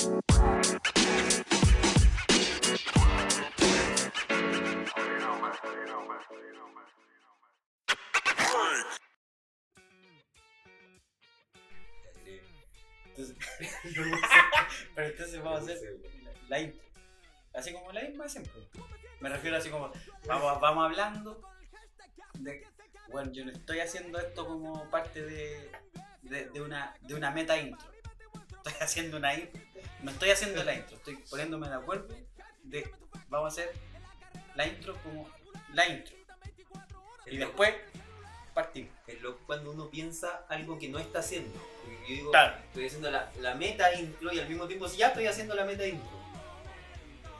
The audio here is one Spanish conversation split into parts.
Entonces, pero entonces vamos a hacer la intro. Así como la misma siempre. Me refiero así como, vamos, vamos hablando de, bueno, yo no estoy haciendo esto como parte de, de, de una, de una meta intro. Estoy haciendo una intro. No estoy haciendo la intro, estoy poniéndome de acuerdo de, vamos a hacer la intro como la intro. Y después partimos. Es loco cuando uno piensa algo que no está haciendo. Porque Yo digo, Claro. estoy haciendo la, la meta intro y al mismo tiempo, ya estoy haciendo la meta intro.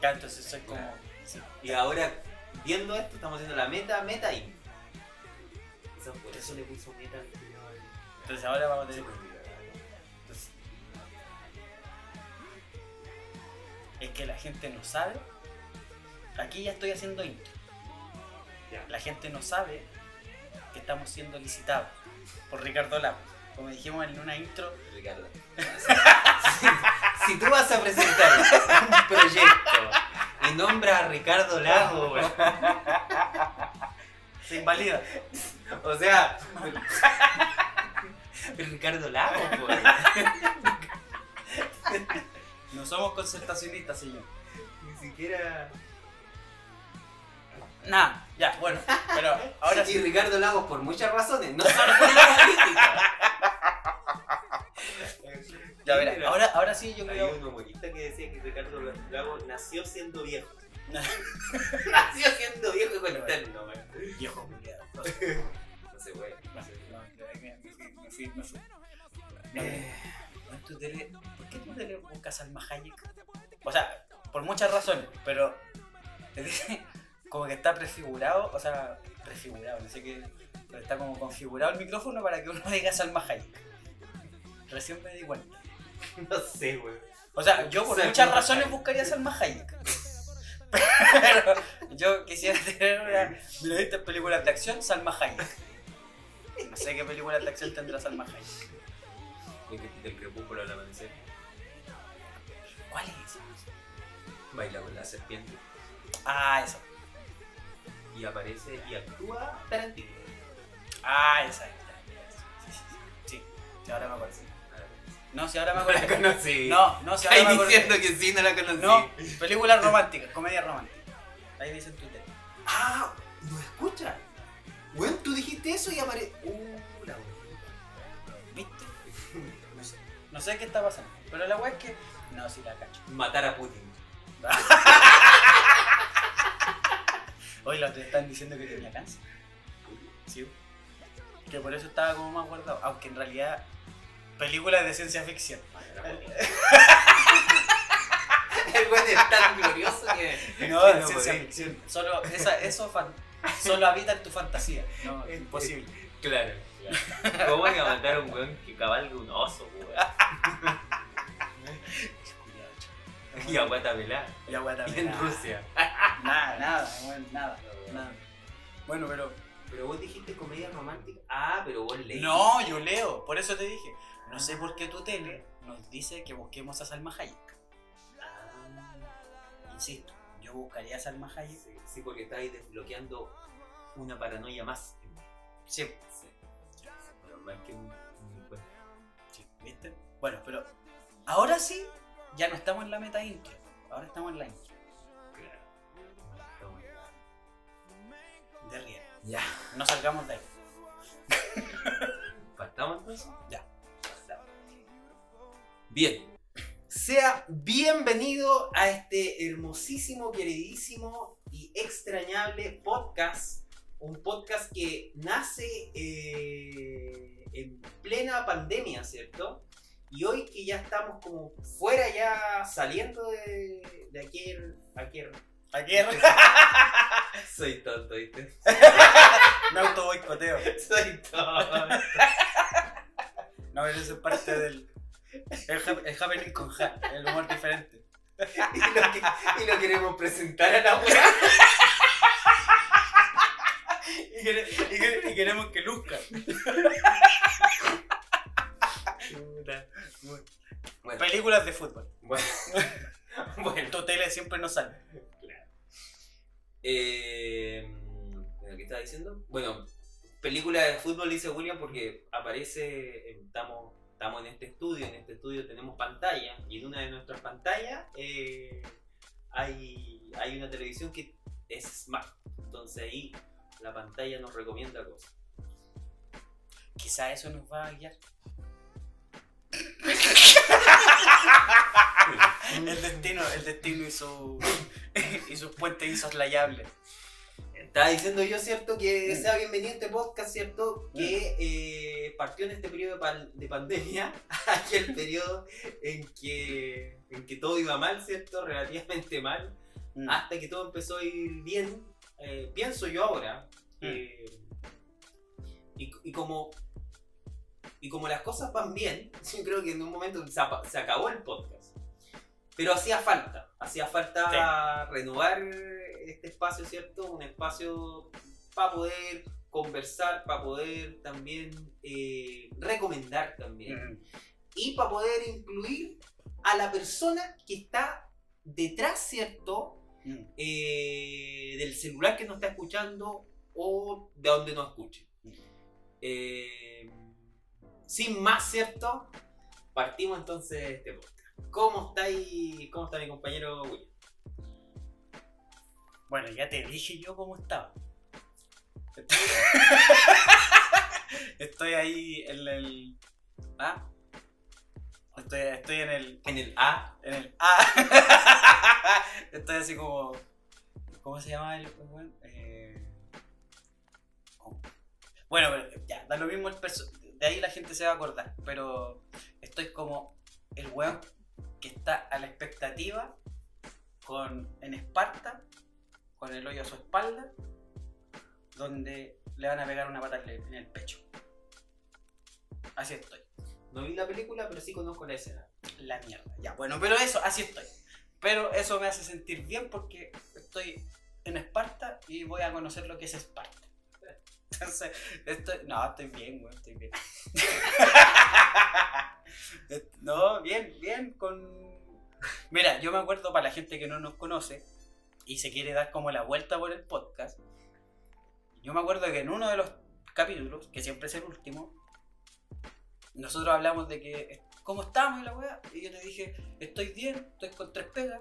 Ya, entonces soy como... sí. Y ahora, viendo esto, estamos haciendo la meta, meta intro. Quizás por eso le puso meta al. Entonces ahora vamos a tener... es que la gente no sabe. Aquí ya estoy haciendo intro. La gente no sabe que estamos siendo licitados por Ricardo Lagos. Como dijimos en una intro, Ricardo. si, si tú vas a presentar un proyecto y nombras a Ricardo Lago, se invalida. o sea, Ricardo Lago, weón. No somos concertacionistas, señor. ni siquiera. Nada, ya, bueno, pero ahora y sí. Ricardo Lagos por muchas razones, no solo por la política. Ya verá, ahora, ahora sí yo Hay creo. un humorista que decía que Ricardo Lagos nació siendo viejo. nació siendo viejo y con weón. Viejo culiado. No se puede. no se puede. No, me fui, me fui, me fui. No, en tu tele- ¿Por qué tu tele buscas Salma Hayek? O sea, por muchas razones, pero como que está prefigurado, o sea, prefigurado, no sé qué, pero está como configurado el micrófono para que uno diga Salma Hayek. Recién me di cuenta. No sé, weón. O sea, yo por Salma muchas razones Hayek. buscaría Salma Hayek. Pero yo quisiera tener una. Mira, ¿viste películas de acción? Salma Hayek. No sé qué películas de acción tendrá Salma Hayek. Del crepúsculo al amanecer. ¿Cuál es esa? Baila con la serpiente. Ah, esa. Y aparece y actúa Tarantino. Ah, esa. es. Sí, sí, sí. Sí, sí, ahora me acuerdo. No, si ahora me No la acuerdo. conocí. No, no, si ahora me Ahí acuerdo. diciendo que sí, no la conocí. No, películas románticas, comedia romántica. Ahí dicen Twitter. Ah, no escucha. Bueno, tú dijiste eso y aparece. Uh, la. ¿Viste? No sé, no sé qué está pasando. Pero la weá es que. No, sí la cacho. Matar a Putin. Hoy los te están diciendo que tenía cáncer. Sí. Que por eso estaba como más guardado. Aunque en realidad. Películas de ciencia ficción. El weón es tan glorioso que. No, de ciencia ficción. Solo, esa, eso fan- solo habita en tu fantasía. No, es imposible. Claro, claro. ¿Cómo van a matar a un weón que cabalga un oso, weón? Y a. Y agua Y también. en. Rusia. Nada, nada, bueno, nada, nada. Bueno, pero. Pero vos dijiste comedia romántica. Ah, pero vos leí. No, yo leo, por eso te dije. No sé por qué tu tele nos dice que busquemos a Salma Hayek. Ah, Insisto, yo buscaría a Salma Hayek. sí, sí, porque estáis desbloqueando una paranoia más. Sí, Sí. Pero más que un. un- sí, ¿viste? Bueno, pero ahora sí, ya no estamos en la meta intro. Ahora estamos en la intro. De riel. Ya. No salgamos de ahí. ¿Partamos entonces? Ya. Bien. Sea bienvenido a este hermosísimo, queridísimo y extrañable podcast. Un podcast que nace eh, en plena pandemia, ¿cierto? Y hoy que ya estamos como fuera, ya saliendo de, de aquel, aquel... Aquí Soy tonto, ¿viste? me auto boicoteo. Soy tonto. No, pero eso es parte del. El, el happening con ja, el humor diferente. y, lo que- y lo queremos presentar a la weá. Y, quere- y quere- y queremos que luzca. Bueno, Películas de fútbol. bueno, bueno. Tu tele siempre nos sale. Eh, ¿Qué estaba diciendo? Bueno, película de fútbol dice William porque aparece, estamos, estamos en este estudio, en este estudio tenemos pantalla y en una de nuestras pantallas eh, hay, hay una televisión que es smart. Entonces ahí la pantalla nos recomienda cosas. Quizá eso nos va a guiar. El destino, el destino y su y sus puentes insoslayables. Estaba diciendo yo, ¿cierto? Que sea bienvenido a este podcast, ¿cierto? Que eh, partió en este periodo de, pan- de pandemia, aquel periodo en que, en que todo iba mal, ¿cierto? Relativamente mal, Mm. hasta que todo empezó a ir bien. Eh, pienso yo ahora. eh, y, y como, y como las cosas van bien, yo creo que en un momento se, se acabó el podcast. Pero hacía falta, hacía falta renovar este espacio, ¿cierto? Un espacio para poder conversar, para poder también eh, recomendar también. Mm. Y para poder incluir a la persona que está detrás, ¿cierto? Mm. eh, del celular que nos está escuchando o de donde nos escuche. Eh, sin más, ¿cierto? Partimos entonces de este podcast. ¿Cómo está, ahí, ¿Cómo está mi compañero William? Bueno, ya te dije yo cómo estaba. Estoy ahí en el. ¿Ah? Estoy, estoy en el. En el A. En el. ¡Ah! Estoy así como. ¿Cómo se llama el? Eh, ¿cómo? Bueno, pero ya, da lo mismo el perso- De ahí la gente se va a acordar. Pero estoy como el weón que está a la expectativa con en Esparta, con el hoyo a su espalda, donde le van a pegar una pata en el- pecho. Así estoy. No vi la película, pero sí conozco la escena. La mierda. Ya, bueno, pero eso, así estoy. Pero eso me hace sentir bien porque estoy en Esparta y voy a conocer lo que es Esparta. Entonces, estoy. No, estoy bien, güey, estoy bien. no, bien, bien, con. Mira, yo me acuerdo para la gente que no nos conoce y se quiere dar como la vuelta por el podcast. Yo me acuerdo que en uno de los capítulos, que siempre es el último, nosotros hablamos de que cómo estamos y la weá, y yo te dije, estoy bien, estoy con tres pegas.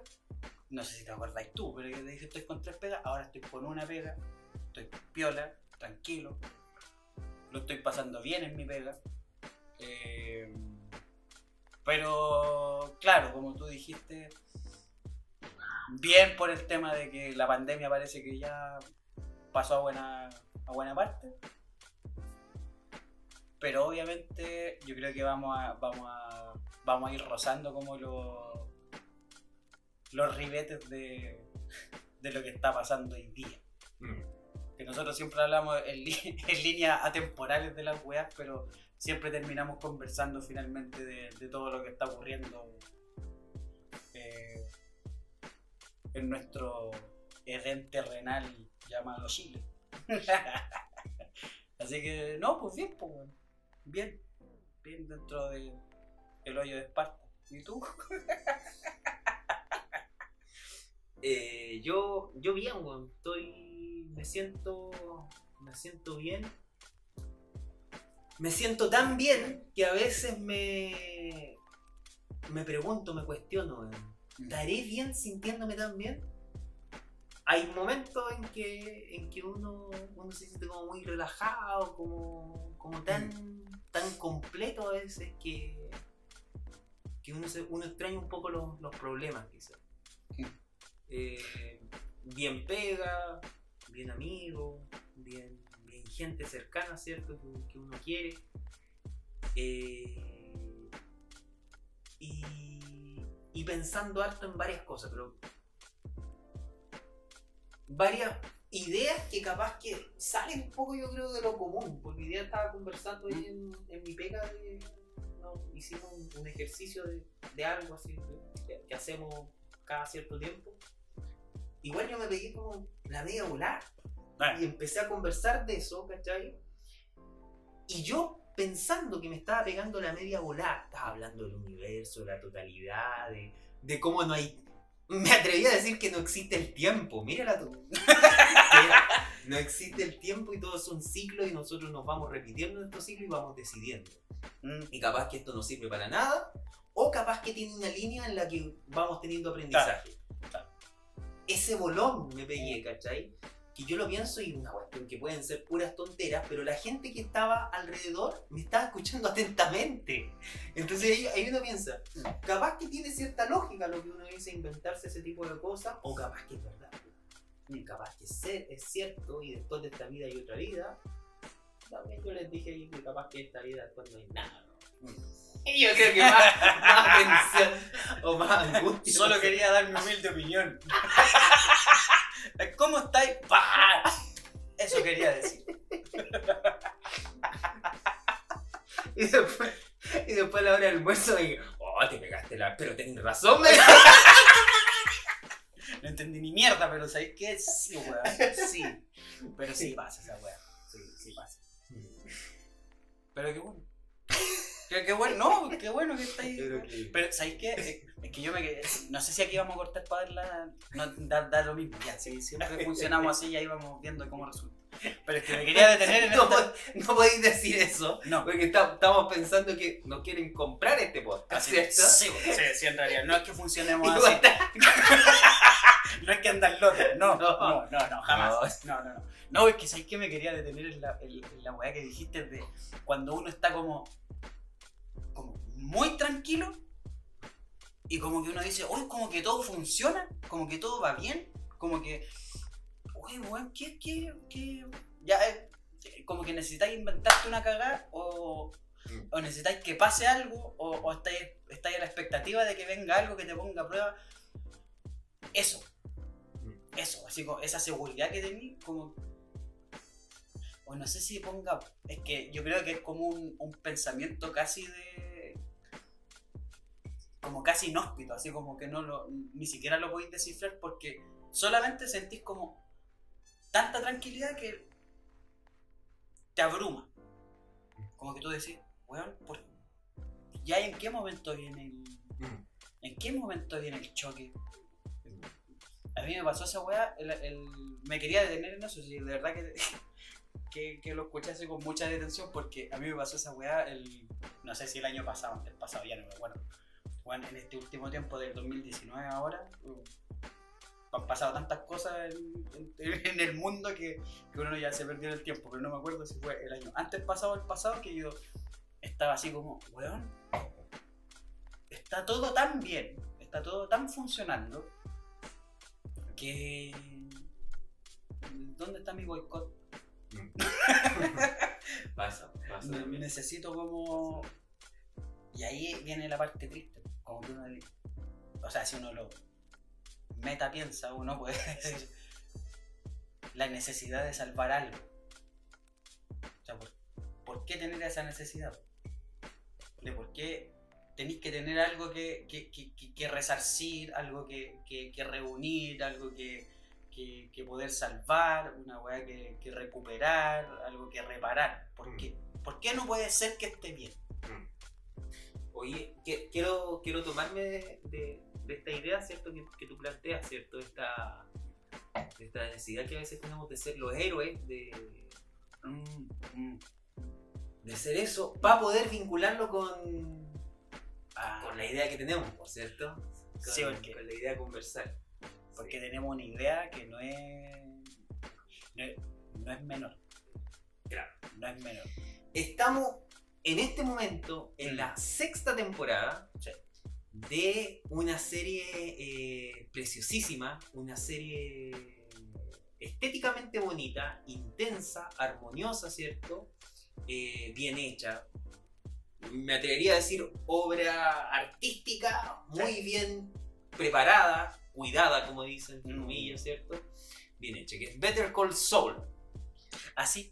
No sé si te acordáis tú, pero yo te dije estoy con tres pegas, ahora estoy con una pega, estoy piola, tranquilo, lo estoy pasando bien en mi pega. Eh, pero claro, como tú dijiste, bien por el tema de que la pandemia parece que ya pasó a buena, a buena parte. Pero obviamente yo creo que vamos a, vamos a, vamos a ir rozando como los, los ribetes de, de lo que está pasando hoy día. Que nosotros siempre hablamos en, líneas atemporales de las weas, pero siempre terminamos conversando finalmente de, de todo lo que está ocurriendo eh, en nuestro Edén terrenal llamado Chile. Así que, no, pues bien, pues, bien, bien dentro de el hoyo de Esparta. ¿Y tú? Eh, yo, yo bien, weón. Estoy. Me siento. Me siento bien. Me siento tan bien que a veces me. Me pregunto, me cuestiono, weón. ¿Estaré bien sintiéndome tan bien? Hay momentos en que, en que uno, uno se siente como muy relajado, como, como tan, tan completo a veces que, que uno, se, uno extraña un poco los, los problemas quizás. Eh, bien pega, bien amigo, bien, gente cercana, ¿cierto? Que, uno quiere. Eh, y, pensando harto en varias cosas, pero varias ideas que capaz que salen un poco yo creo de lo común, porque hoy día estaba conversando ahí en, mi pega de, hicimos un, ejercicio de, algo así que hacemos cada cierto tiempo. Igual yo me pegué como la media volar y empecé a conversar de eso, ¿cachai? Y yo pensando que me estaba pegando la media volada. Estaba hablando del universo, de la totalidad, de, de cómo no hay. Me atreví a decir que no existe el tiempo. Mírala tú. no existe el tiempo y todo es un ciclo y nosotros nos vamos repitiendo estos ciclos y vamos decidiendo. Mm, Y capaz que esto no sirve para nada, o capaz que tiene una línea en la que vamos teniendo aprendizaje. Ese bolón me pegué, ¿cachai? Que yo lo pienso y una cuestión que pueden ser puras tonteras, pero la gente que estaba alrededor me estaba escuchando atentamente. Entonces ahí, ahí uno piensa, capaz que tiene cierta lógica lo que uno dice inventarse ese tipo de cosas, o capaz que es verdad. Y capaz que es, es cierto y después de esta vida hay otra vida. También yo les dije que capaz que esta vida después no hay nada. ¿no? Yo creo que más, más tensión o más angustia. Solo quería dar mi humilde opinión. ¿Cómo estáis? ¡Pah! Eso quería decir. Y después, y después a la hora del almuerzo dije, oh, te pegaste la... Pero tenés razón, me No entendí ni mierda, pero ¿sabéis qué? Sí, weón. Sí. Pero sí pasa esa weá. Sí, sí pasa. Pero qué bueno. Qué, qué bueno, no, qué bueno que estáis. Pero que- Pero, ¿sabéis qué? Es que yo me quedé. No sé si aquí vamos a cortar para darla. No, dar lo mismo. Ya, sí, siempre funcionamos así y ahí vamos viendo cómo resulta. Pero es que me quería detener en no, esta. no podéis decir eso, No. porque está- estamos pensando que nos quieren comprar este podcast, Así, ¿cierto? sí, sí, sí, en realidad. No es que funcionemos así. está- No es que andan loco. No, No. no, no, no, jamás. No, no, no. No, es que ¿sabes qué me quería detener en la, en, en la weá que dijiste de cuando uno está como, como muy tranquilo y como que uno dice, uy, como que todo funciona, como que todo va bien, como que, uy, weón, ¿qué, qué, qué? Ya, eh, como que necesitáis inventarte una cagada o, Mm. o necesitáis que pase algo o, o estáis, estáis a la expectativa de que venga algo que te ponga a prueba. Eso, eso, así como esa seguridad que tenéis, como. O no sé si ponga. Es que yo creo que es como un, un pensamiento casi de. Como casi inhóspito, así como que no lo. Ni siquiera lo podéis descifrar porque solamente sentís como tanta tranquilidad que te abruma. Como que tú decís, weón, ¿por- ¿ya en qué momento viene el. ¿En qué momento viene el choque? A mí me pasó esa weá, el, el- me quería detener en eso, sí, de verdad que, que, que lo escuchase con mucha detención porque a mí me pasó esa weá, el, no sé si el año pasado, antes pasado, ya no me acuerdo. Bueno, en este último tiempo del 2019 ahora, uh, han pasado tantas cosas en, en- en el mundo que, que uno ya se perdió el tiempo, pero no me acuerdo si fue el año antes pasado o el pasado que yo estaba así como, weón, está todo tan bien, está todo tan funcionando que... ¿Dónde está mi boicot? Pasa, pasa. También. Necesito como... Y ahí viene la parte triste, como que uno... O sea, si uno lo meta piensa, uno puede decir la necesidad de salvar algo. O sea, ¿por, por qué tener esa necesidad? ¿De por qué tenéis que tener algo que, que, que- que- que resarcir, algo que, reunir, algo que, poder salvar, una weá que, que recuperar, algo que reparar? ¿Por qué? ¿Por qué no puede ser que esté bien? Oye, que- quiero, quiero tomarme de, de- de esta idea, ¿cierto? Que, que tú planteas, ¿cierto? Esta, esta necesidad que a veces tenemos de ser los héroes, de, de ser eso, para poder vincularlo con, Ah, con la idea que tenemos, ¿por cierto? Con, Sí, porque- con la idea de conversar. porque tenemos una idea que no es, no es, no es menor. Claro. No es menor. Estamos en este momento en la sexta temporada Sí. de una serie eh, preciosísima, una serie estéticamente bonita, intensa, armoniosa, ¿cierto? Eh, bien hecha. Me atrevería a decir obra artística, muy bien preparada, cuidada, como dicen, entre Mm. comillas, ¿cierto? Bien hecha, que es Better Call Saul. Así.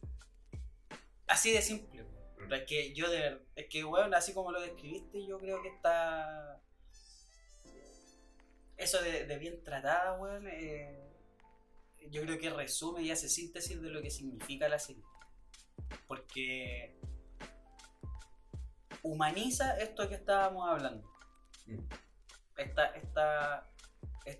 Así de simple. Pero es que yo de verdad, es que weón, así como lo describiste, yo creo que está. Eso de, de bien tratada, weón, eh, yo creo que resume y hace síntesis de lo que significa la serie. Porque humaniza esto que estábamos hablando. Mm. Esta, esta, es-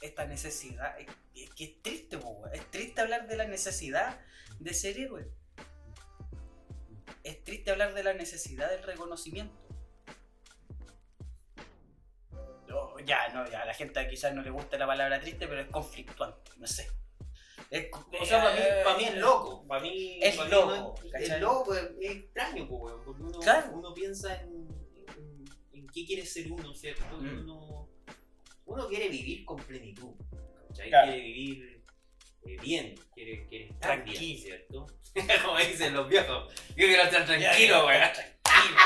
esta necesidad. Es, que es triste, weón. es triste hablar de la necesidad de ser héroe. Es triste hablar de la necesidad del reconocimiento. No, ya, no, ya, a la gente quizás no le gusta la palabra triste, pero es conflictuante, no sé. Es- O sea, para mí, eh, pa' mí es loco. Para mí Es mí loco, no es, loco, es, es extraño, porque uno, Claro. uno piensa en, en, en qué quiere ser uno, ¿cierto? Mm. Uno, uno quiere vivir con plenitud, ¿cachai? Claro. Quiere vivir eh, bien, quiere, quiere estar Tranquilo. bien, ¿cierto? Como dicen los viejos, yo quiero estar tranquilo, weón. Tranquilo.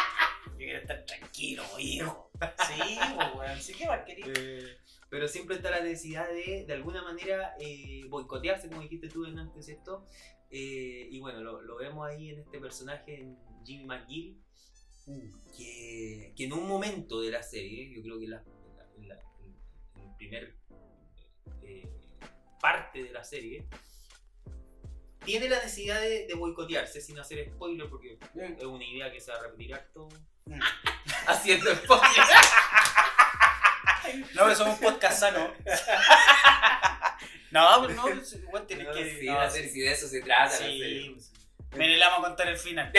Yo quiero estar tranquilo, hijo. Sí, pues, weón. Sí, ¿qué más quería? Eh, pero siempre está la necesidad de, de alguna manera, eh, boicotearse, como dijiste tú antes, ¿cierto? Eh, y bueno, lo, lo vemos ahí en este personaje, en Jimmy McGill, que, que en un momento de la serie, yo creo que en la, en la- el primer parte de la serie, tiene la necesidad de, de boicotearse sin hacer spoiler, porque es una idea que se va a repetir harto Mm. haciendo spoiler. No, pero somos un podcast sano. No, pues no, igual tienes No, que. sí, no, a ser si de eso se trata. Sí, pues, Mire, le vamos a contar el final.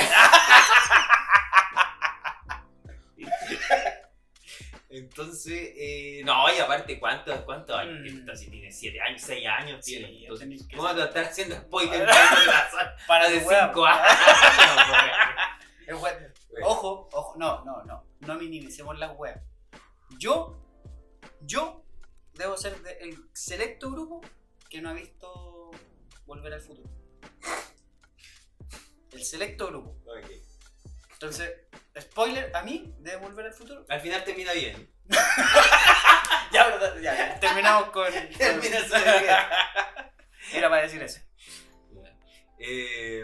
Entonces, eh, no, y aparte, ¿cuántos cuántos años? Mm. Si tiene 7 años, 6 años Sí, tiene. Entonces, ¿Cómo vas a estar haciendo spoiler Para de tu weá, 5 años? Ojo, ojo, no, no, no. No minimicemos las weas. Yo, yo debo ser del selecto grupo que no ha visto Volver al Futuro. El selecto grupo. Ok. Entonces, spoiler, a mí, de Volver al Futuro. Al final termina bien. Ya, verdad, ya, terminamos con. con-. Era para decir eso. Eh,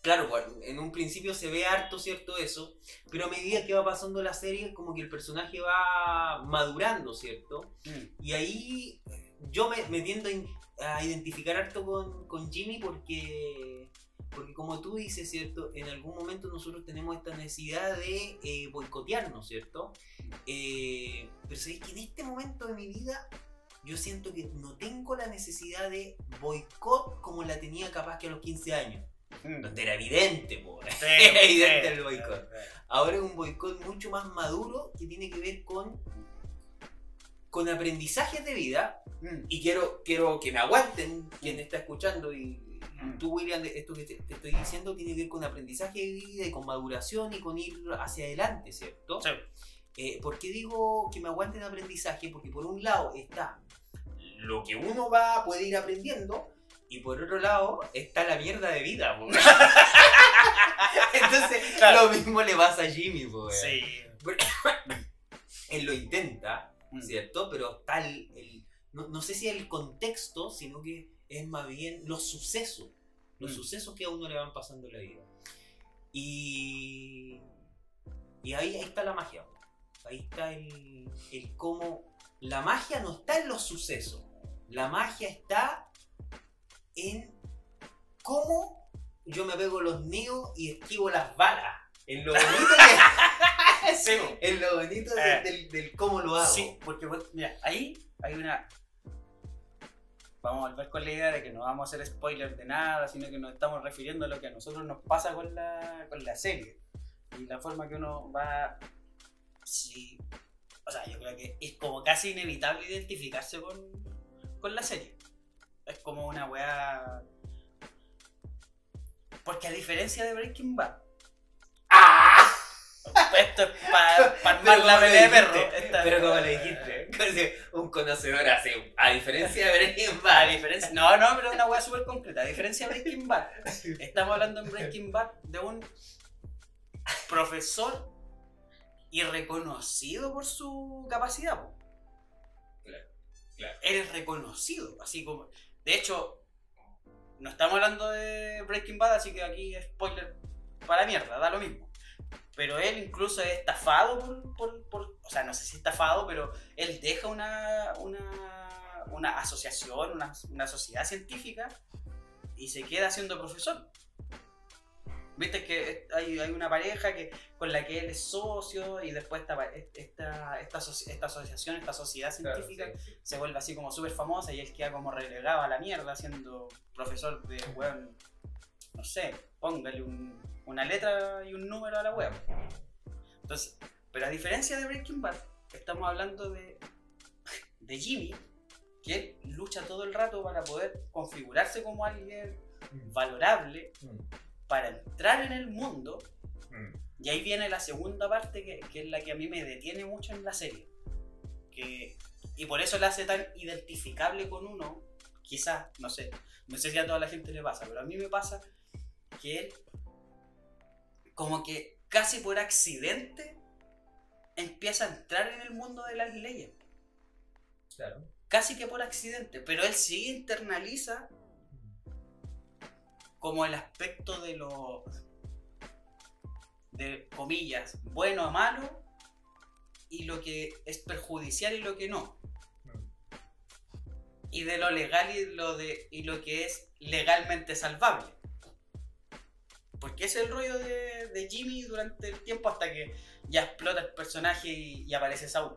claro, en un principio se ve harto, ¿cierto? Eso, pero a medida que va pasando la serie, como que el personaje va madurando, ¿cierto? Mm, Y ahí yo me, me tiendo a identificar harto con, con Jimmy porque, porque como tú dices, ¿cierto? En algún momento nosotros tenemos esta necesidad de eh, boicotearnos, ¿cierto? Eh, pero sabéis que en este momento de mi vida yo siento que no tengo la necesidad de boicot como la tenía capaz que a los 15 años. mm. Donde era evidente. Sí, Era evidente sí. el boicot. Ahora es un boicot mucho más maduro que tiene que ver con, con aprendizajes de vida Mm, y quiero, quiero que me aguanten quien está escuchando y Mm. Tú, William, esto que te, te estoy diciendo tiene que ver con aprendizaje de vida y con maduración y con ir hacia adelante, ¿cierto? sí. Eh, ¿Por qué digo que me aguanten aprendizaje? Porque por un lado está lo que uno va puede ir aprendiendo y por otro lado está la mierda de vida. Entonces Claro. lo mismo le pasa a Jimmy. po, Sí. Él lo intenta, Mm. ¿cierto? Pero tal, el, no, no sé si el contexto, sino que es más bien los sucesos, los Mm. sucesos que a uno le van pasando en la vida. Y, y ahí, ahí está la magia, ahí está el, el cómo... La magia no está en los sucesos, la magia está en cómo yo me pego los nidos y esquivo las balas. En lo bonito, que- Sí, en lo bonito de- Eh. del, del cómo lo hago. Sí, porque mira, ahí hay una. Vamos a volver con la idea de que no vamos a hacer spoiler de nada, sino que nos estamos refiriendo a lo que a nosotros nos pasa con la, con la serie. Y la forma que uno va. Sí. O sea, yo creo que es como casi inevitable identificarse con, con la serie. Es como una weá. Porque a diferencia de Breaking Bad. Esto es para pa armar la pelea de perro. Esta- Pero como le dijiste, un conocedor así, a diferencia de Breaking A Bad. diferencia, no, no, pero es una weá súper concreta. A diferencia de Breaking Bad, estamos hablando en Breaking Bad de un profesor y reconocido por su capacidad. po. Claro, claro. Él es reconocido, así como. De hecho, no estamos hablando de Breaking Bad, así que aquí spoiler para mierda, da lo mismo. Pero él incluso es estafado por, por- por- O sea, no sé si estafado, pero él deja una, una, una asociación, una, una sociedad científica y se queda siendo profesor. Viste que hay, hay una pareja que, con la que él es socio y después esta, esta, esta, esta asociación, esta sociedad científica se vuelve así como súper famosa y él queda como relegado a la mierda siendo profesor de, weón, no sé, póngale un, una letra y un número a la web. Entonces, pero a diferencia de Breaking Bad, estamos hablando de, de Jimmy, que lucha todo el rato para poder configurarse como alguien mm. valorable, mm. para entrar en el mundo. Mm. Y ahí viene la segunda parte que, que, es la que a mí me detiene mucho en la serie. Que, y por eso la hace tan identificable con uno, quizás, no sé, no sé si a toda la gente le pasa, pero a mí me pasa que él, como que casi por accidente, empieza a entrar en el mundo de las leyes. Claro. Casi que por accidente, pero él sí internaliza como el aspecto de lo de comillas, bueno o malo, y lo que es perjudicial y lo que no. Y de lo legal y lo de y lo que es legalmente salvable. Porque es el rollo de, Jimmy durante el tiempo hasta que ya explota el personaje y, aparece Saul.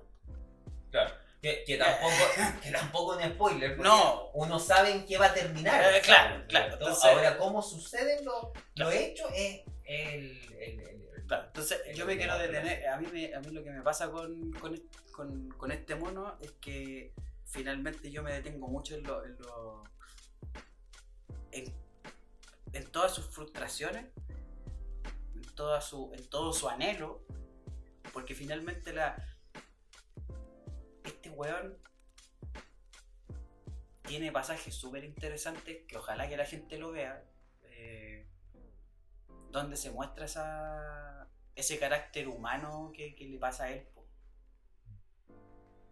Claro. Que, tampoco, que tampoco es spoiler. No. Uno sabe en qué va a terminar. Eh, claro, claro. Ahora, cómo suceden los hechos es el, Claro, entonces yo me quiero detener. A mí, a mí lo que me pasa con, con, con, este mono es que finalmente yo me detengo mucho en lo, en, lo, en en todas sus frustraciones, en, toda su, en todo su anhelo, porque finalmente la, este weón tiene pasajes súper interesantes que ojalá que la gente lo vea, eh, donde se muestra esa, ese carácter humano que, le pasa a él.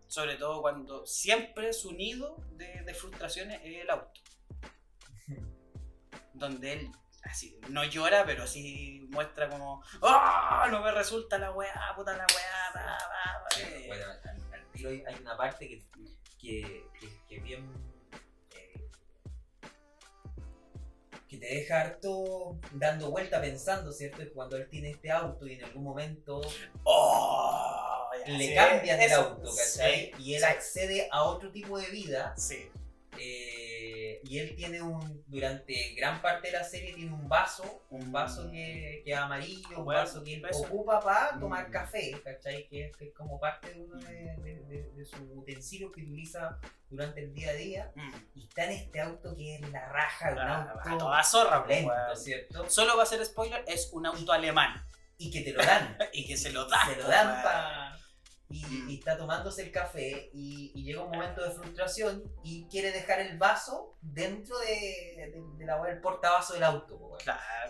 Sobre todo cuando siempre su nido de, de frustraciones es el auto donde él así, no llora, pero sí muestra como, ¡Oh! No me resulta la weá, puta la weá, Bueno, al, tiro hay una parte que, que, que, bien. Eh, que te deja harto dando vuelta pensando, ¿cierto? Cuando él tiene este auto y en algún momento. ¡Oh! le cambian el auto, ¿cachai? y él accede a otro tipo de vida. Sí. Eh, y él tiene un, durante gran parte de la serie, tiene un vaso, un vaso que, que es amarillo, un vaso que él ocupa para mm. tomar café, ¿cachai? Que es, como parte de uno de, de, sus utensilios que utiliza durante el día a día. Mm. Y está en este auto que es la raja de un auto. Toda zorra, pues, lento, ¿cierto? Solo va a ser spoiler, es un auto alemán. Y que te lo dan. y que se lo dan. Se lo dan para y, está tomándose el café y, llega un momento de frustración y quiere dejar el vaso dentro de, de, la del portavasos del auto.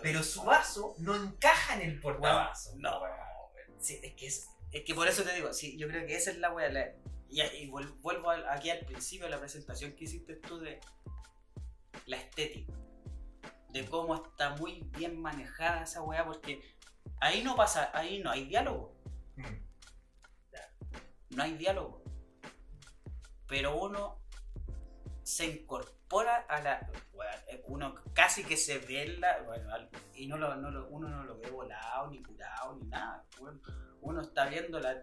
Pero su vaso no encaja en el portavasos. No, sí, es, que es, es, que por eso te digo, sí, yo creo que esa es la wea. y, vuelvo aquí al principio de la presentación que hiciste tú de la estética. De cómo está muy bien manejada esa wea, porque ahí no pasa, ahí no hay diálogo. Mm no hay diálogo. Pero uno se incorpora a la. uno casi que se ve la. Bueno, y no lo, no lo, uno no lo ve volado, ni curado, ni nada. uno está viendo la,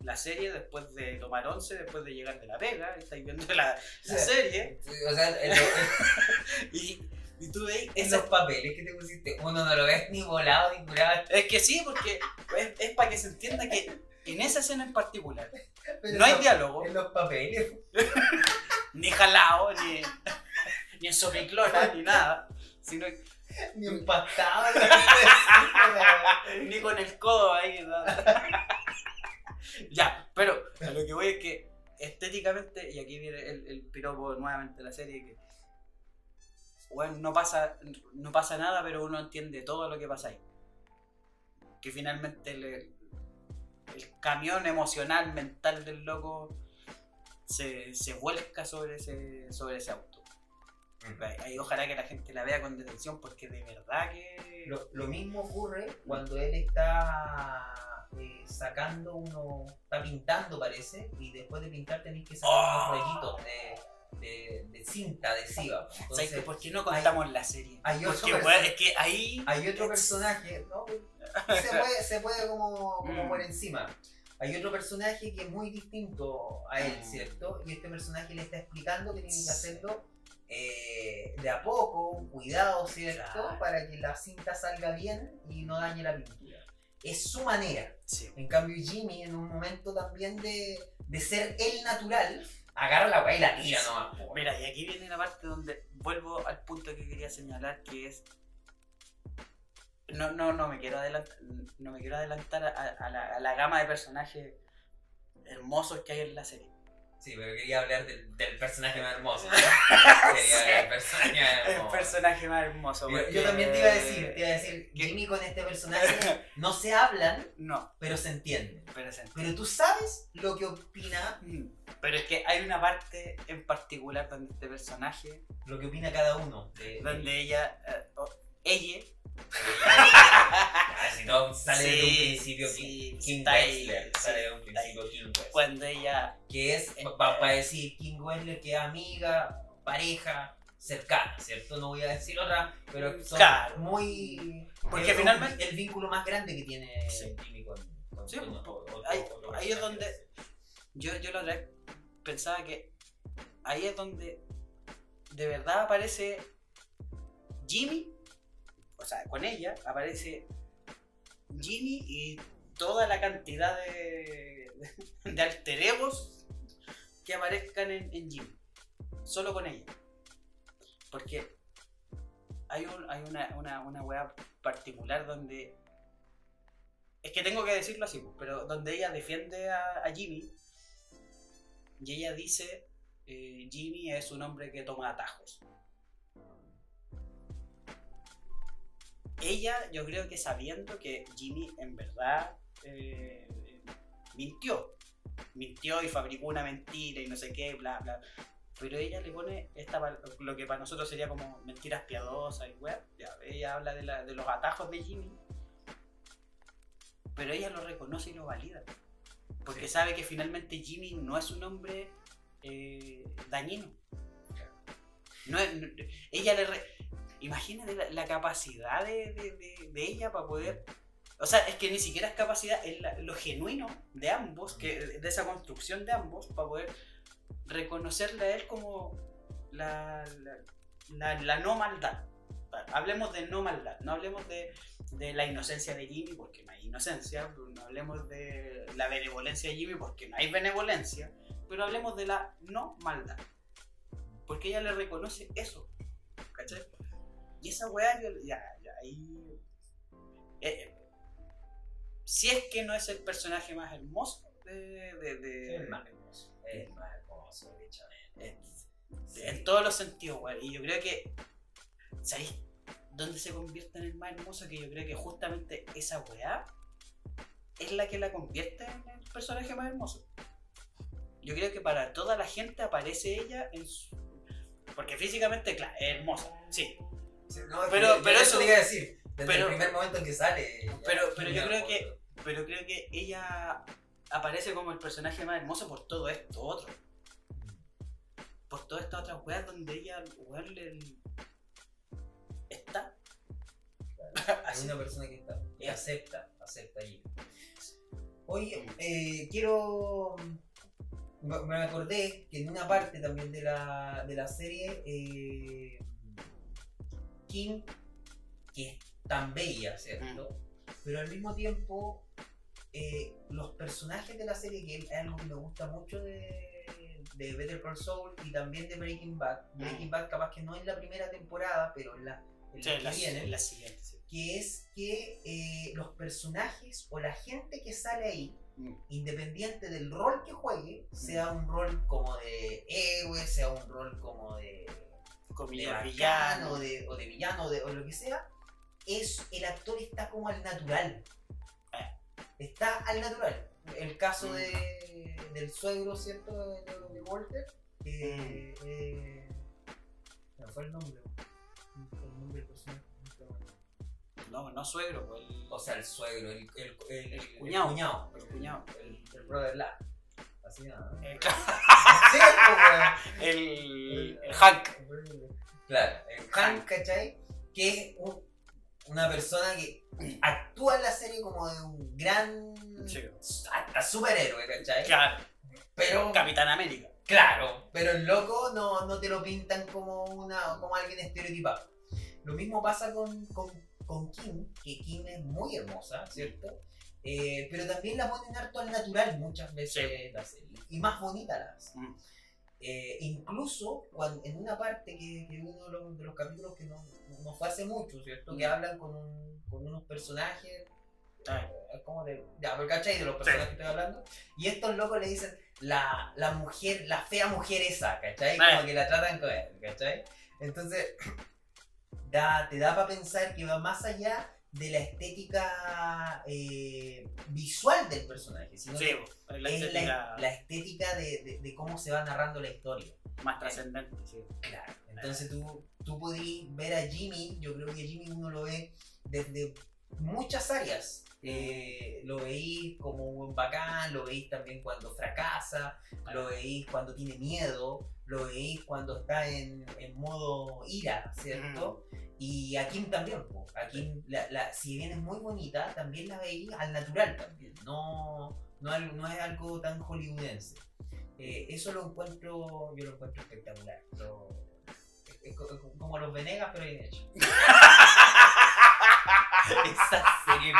la serie después de tomar once, después de llegar de la pega, estáis viendo la, la serie. O sea, y, y tú veis en los papeles que te pusiste, uno no lo ves ni volado ni curado. Es que sí, porque es, es para que se entienda que en esa escena en particular, no hay diálogo. En los papeles. ni jalado, ni, ni en sopiclona, ni nada. Sino, ni empastado. ni con el codo ahí. ya, pero lo que voy es que estéticamente, y aquí viene el, el piropo nuevamente de la serie, que bueno, no pasa, no pasa nada, pero uno entiende todo lo que pasa ahí. Que finalmente le, el camión emocional, mental del loco se, se vuelca sobre ese, sobre ese auto. Ahí ojalá que la gente la vea con detención porque de verdad que... Lo, mismo ocurre cuando él está eh, sacando uno... Está pintando parece y después de pintar tenéis que sacar unos oh. rollitos de, de, de cinta adhesiva. ¿Sabes Entonces, que ¿Por qué no contamos la serie? hay otro Porque es que ahí. hay otro personaje, ¿no? se puede, se puede como, como Mm. por encima. Hay otro personaje que es muy distinto a él, Mm. ¿cierto? Y este personaje le está explicando que tiene que hacerlo eh, de a poco, cuidado, ¿cierto? Claro. Para que la cinta salga bien y no dañe la pintura. Es su manera. Sí. En cambio, Jimmy, en un momento también de, de ser el natural, agarra la weá y la tira nomás. po. Mira, y aquí viene la parte donde vuelvo al punto que quería señalar, que es. No, no, no me quiero adelantar, no me quiero adelantar a, a la, a la gama de personajes hermosos que hay en la serie. Sí, pero quería hablar del, del personaje más hermoso. ¿no? Quería personaje más El personaje más hermoso. Yo, porque- yo también te iba a decir, te iba a decir, ¿Qué? Jimmy con este personaje no se hablan, No, pero se entienden. pero se Pero tú sabes lo que opina, Mm. Pero es que hay una parte en particular donde este personaje, lo que opina cada uno. De, de- donde ella, eh, ella, Ah, si no, sale de un Sí, principio sí, King, sí, Wexler, sí, sale de un principio King Wexler. cuando ella, que es, Eh, para decir King Wexler, que es amiga, pareja, cercana, ¿cierto? No voy a decir otra, pero son Claro. muy... Porque es finalmente- El vínculo más grande que tiene Sí. Jimmy con... con- Sí, pues, ahí- ahí es donde- yo, yo la otra vez pensaba que ahí es donde de verdad aparece Jimmy, o sea, con ella aparece Jimmy y toda la cantidad de, de que aparezcan en, en Jimmy, solo con ella. Porque hay, un, hay una, una, una weá particular donde. Es que tengo que decirlo así, pues, pero donde ella defiende a, a Jimmy y ella dice: eh, Jimmy es un hombre que toma atajos. Ella, yo creo que sabiendo que Jimmy en verdad eh, mintió, mintió y fabricó una mentira y no sé qué, bla, bla. Pero ella le pone esta, lo que para nosotros sería como mentiras piadosas y web. ella habla de, la- de los atajos de Jimmy. Pero ella lo reconoce y lo valida. Porque Sí. sabe que finalmente Jimmy no es un hombre eh, dañino. No ella le... re- Imagínate la, la capacidad de, de- de- de ella para poder... O sea, es que ni siquiera es capacidad, es la- lo genuino de ambos, que, de esa construcción de ambos, para poder reconocerle a él como la, la, no maldad. Hablemos de no maldad, no hablemos de, de la inocencia de Jimmy porque no hay inocencia, no hablemos de la benevolencia de Jimmy porque no hay benevolencia, pero hablemos de la no maldad. Porque ella le reconoce eso, ¿cachai? Y esa weá, yo- ya, ya, ahí... eh, si es que no es el personaje más hermoso de... de, de- Es más hermoso. Es el más hermoso, eh, en todos los sentidos, weón. Y yo creo que. ¿Sabéis dónde se convierte en el más hermoso? Que yo creo que justamente esa weá es la que la convierte en el personaje más hermoso. Yo creo que para toda la gente aparece ella en su. Porque físicamente, claro, es hermosa, sí. No, Pero- eso- te iba a decir, desde pero- el primer momento en que sale. Pero, pero yo creo que. Pero creo que ella aparece como el personaje más hermoso por todo esto otro. Por todas estas otras weas donde ella, weón, le- está. Hay una persona que está y acepta, acepta allí. Oye, eh, quiero. Me me acordé que en una parte también de la, de la serie, eh, Que es tan bella, ¿cierto? Pero al mismo tiempo, eh, los personajes de la serie, que es algo que me gusta mucho de, de Better Call Saul y también de Breaking Bad. Breaking Bad, capaz que no en la primera temporada, pero en la, en Sí, la que la, viene la siguiente, sí. que es que eh, los personajes o la gente que sale ahí, Mm. independiente del rol que juegue, sea un rol como de héroe, sea un rol como de Comillas bacán, villano. o de, o de villano o, de, o lo que sea, es, el actor está como al natural. Eh. Está al natural. El caso Mm. de, del suegro, ¿cierto? De, de Walter. eh, Mm. eh, me fue el nombre. El nombre del personaje. No, no suegro, pues, el, O sea, el suegro, el, el, el, cuñado. El cuñado. El cuñado. El, el brother. Eh, claro. Sí, pues. El, el Hank. Claro, el Hank, ¿cachai? Que es un- una persona que actúa en la serie como de un gran. Sí. hasta superhéroe, ¿cachai? Claro. Pero. Capitán América. Claro, pero el loco no, no te lo pintan como, una, como alguien estereotipado. Lo mismo pasa con, con, con Kim, que Kim es muy hermosa, ¿cierto? Eh, pero también la ponen harto al natural muchas veces la serie. Y más bonita la hace. Mm. Eh, incluso cuando, en una parte que, que uno de los, de los capítulos que no, no fue hace mucho, ¿cierto? Que Mm. hablan con, un- con unos personajes, Ah. eh, como de, ya, pero ¿cachai? De los personajes que estoy hablando. Y estos locos le dicen la, la mujer, la fea mujer esa, ¿cachai? Ah. Como que la tratan con él, ¿cachai? Entonces, da, te da para pensar que va más allá de la estética eh, visual del personaje, sino Sí, que la es estética la, la estética de, de- de cómo se va narrando la historia. más trascendente, sí. Claro. Entonces tú, tú ver a Jimmy, yo creo que a Jimmy uno lo ve desde muchas áreas. Eh, lo veis como un bacán, lo veis también cuando fracasa, lo veis cuando tiene miedo, lo veis cuando está en, en modo ira, ¿cierto? Y a Kim también, po. a Kim, la- la- si bien es muy bonita, también la veis al natural también, no, no, no es algo tan hollywoodense. Eh, eso lo encuentro, yo lo encuentro espectacular. Lo- es, es co- es como los Venegas, pero bien hecho. Esa serie,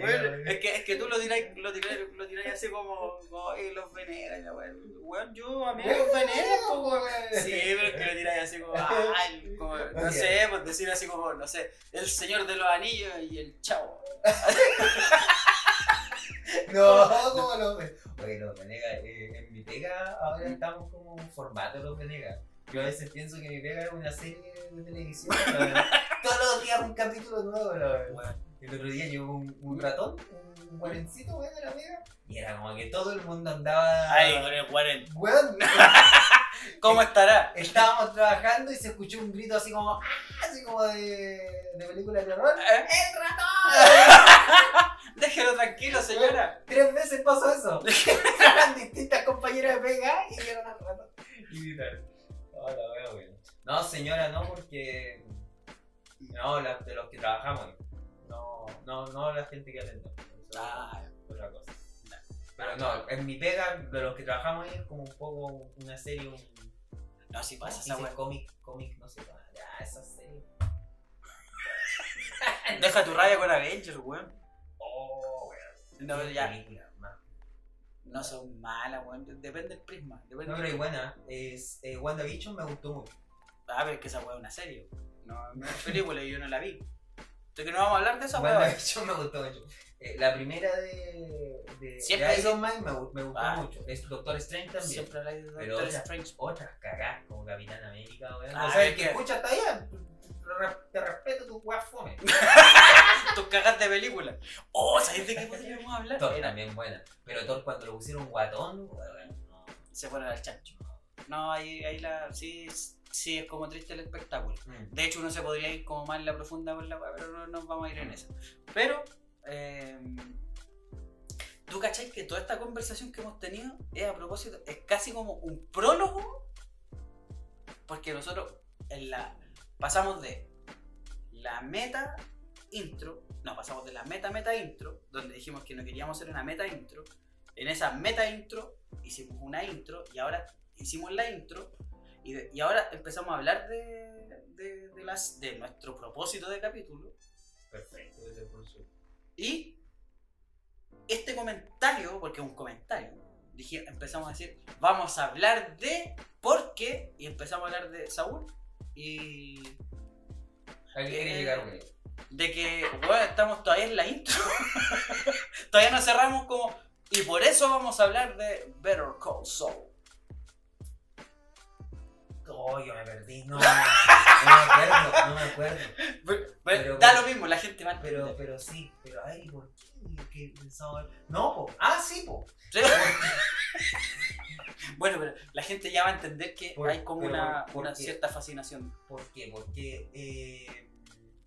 Bueno, es que, es que tú lo dirás, lo dirás, lo dirás así como, como "Ay, los Venegas, ya, weón. Weón, yo a mí los Venegas, pues, weón. Sí, pero es que lo dirás así como, ay, como, no sé, pues decir así como, no sé, el señor de los anillos y el chavo. No, como los Venegas. Oye, los Venegas, eh, en mi pega ahora estamos como un formato los Venegas. Yo a veces pienso que mi pega es una serie de televisión. Todos los días un capítulo nuevo. la verdad. Weón. El otro día llegó un, un ratón, un guarencito, weón, de la pega. Y era como que todo el mundo andaba. Ay, con el. Weón, ¿Cómo estará? estábamos trabajando y se escuchó un grito así como. ¡Ah! Así como de, de película de terror. ¿Eh? ¡El ratón! Déjelo tranquilo, señora. Tres veces pasó eso. Eran distintas compañeras de pega y vieron al ratón. Y gritaron. No, la wea, weón. No, señora, no, porque. No, la- de los que trabajamos. No, no, no la gente que atende. Eso Ah, es otra cosa. Pero no, en mi pega, de los que trabajamos es como un poco una serie, un. No, si pasa esa weá. cómic, cómic, no sé. Ya, esa serie. Deja tu raya con Avengers, weón. Oh, weón. No, ya. película. No son malas, weón. Depende del prisma. Depende No, pero es buena. Es, eh, WandaVision me gustó mucho. Ah, pero es que esa weá es una serie. No, no es película y yo no la vi. Entonces que no vamos a hablar de esa weá. WandaVision me gustó mucho. Eh, la primera de, de, Siempre de Iron Man me, me gustó Ah. mucho. Es Doctor Strange también. Siempre habláis de Pero Doctor otra- Strange. Otras cagadas como Capitán América, weón. Ah, o sea, el que que- escucha está allá. Te respeto tu weá fome. Tus cagas de película. Oh, ¿sabéis de qué podríamos hablar? Thor también buena. Pero Thor cuando lo pusieron guatón. No. Se fueron al chancho. No, ahí, ahí la. Sí, sí, es como triste el espectáculo. Mm. De hecho, uno se podría ir como más en la profunda con la pero no nos vamos a ir en eso. Pero, eh, ¿tú cacháis que toda esta conversación que hemos tenido es a propósito, es casi como un prólogo? Porque nosotros en la, pasamos de la meta intro, no, pasamos de la meta meta intro, donde dijimos que no queríamos hacer una meta intro. En esa meta intro hicimos una intro y ahora hicimos la intro y, de- y ahora empezamos a hablar de, de, de las, de nuestro propósito de capítulo. Perfecto, por su- Y este comentario, porque es un comentario, dije, empezamos a decir, vamos a hablar de por qué, y empezamos a hablar de Saúl y ¿A qué quiere Eh, llegar, güey? De que, bueno, estamos todavía en la intro. todavía no cerramos como, y por eso vamos a hablar de Better Call Saul. Oh, yo me perdí. No, no me acuerdo, no me acuerdo. Pero, Pero- da lo mismo, la gente va a Pero, pero sí, pero a ver, ¿y por qué? ¿Qué pensaba? No, po. Ah, sí, po. Sí. bueno, pero la gente ya va a entender que Por- hay como una, una cierta fascinación. ¿Por qué? Porque. Eh,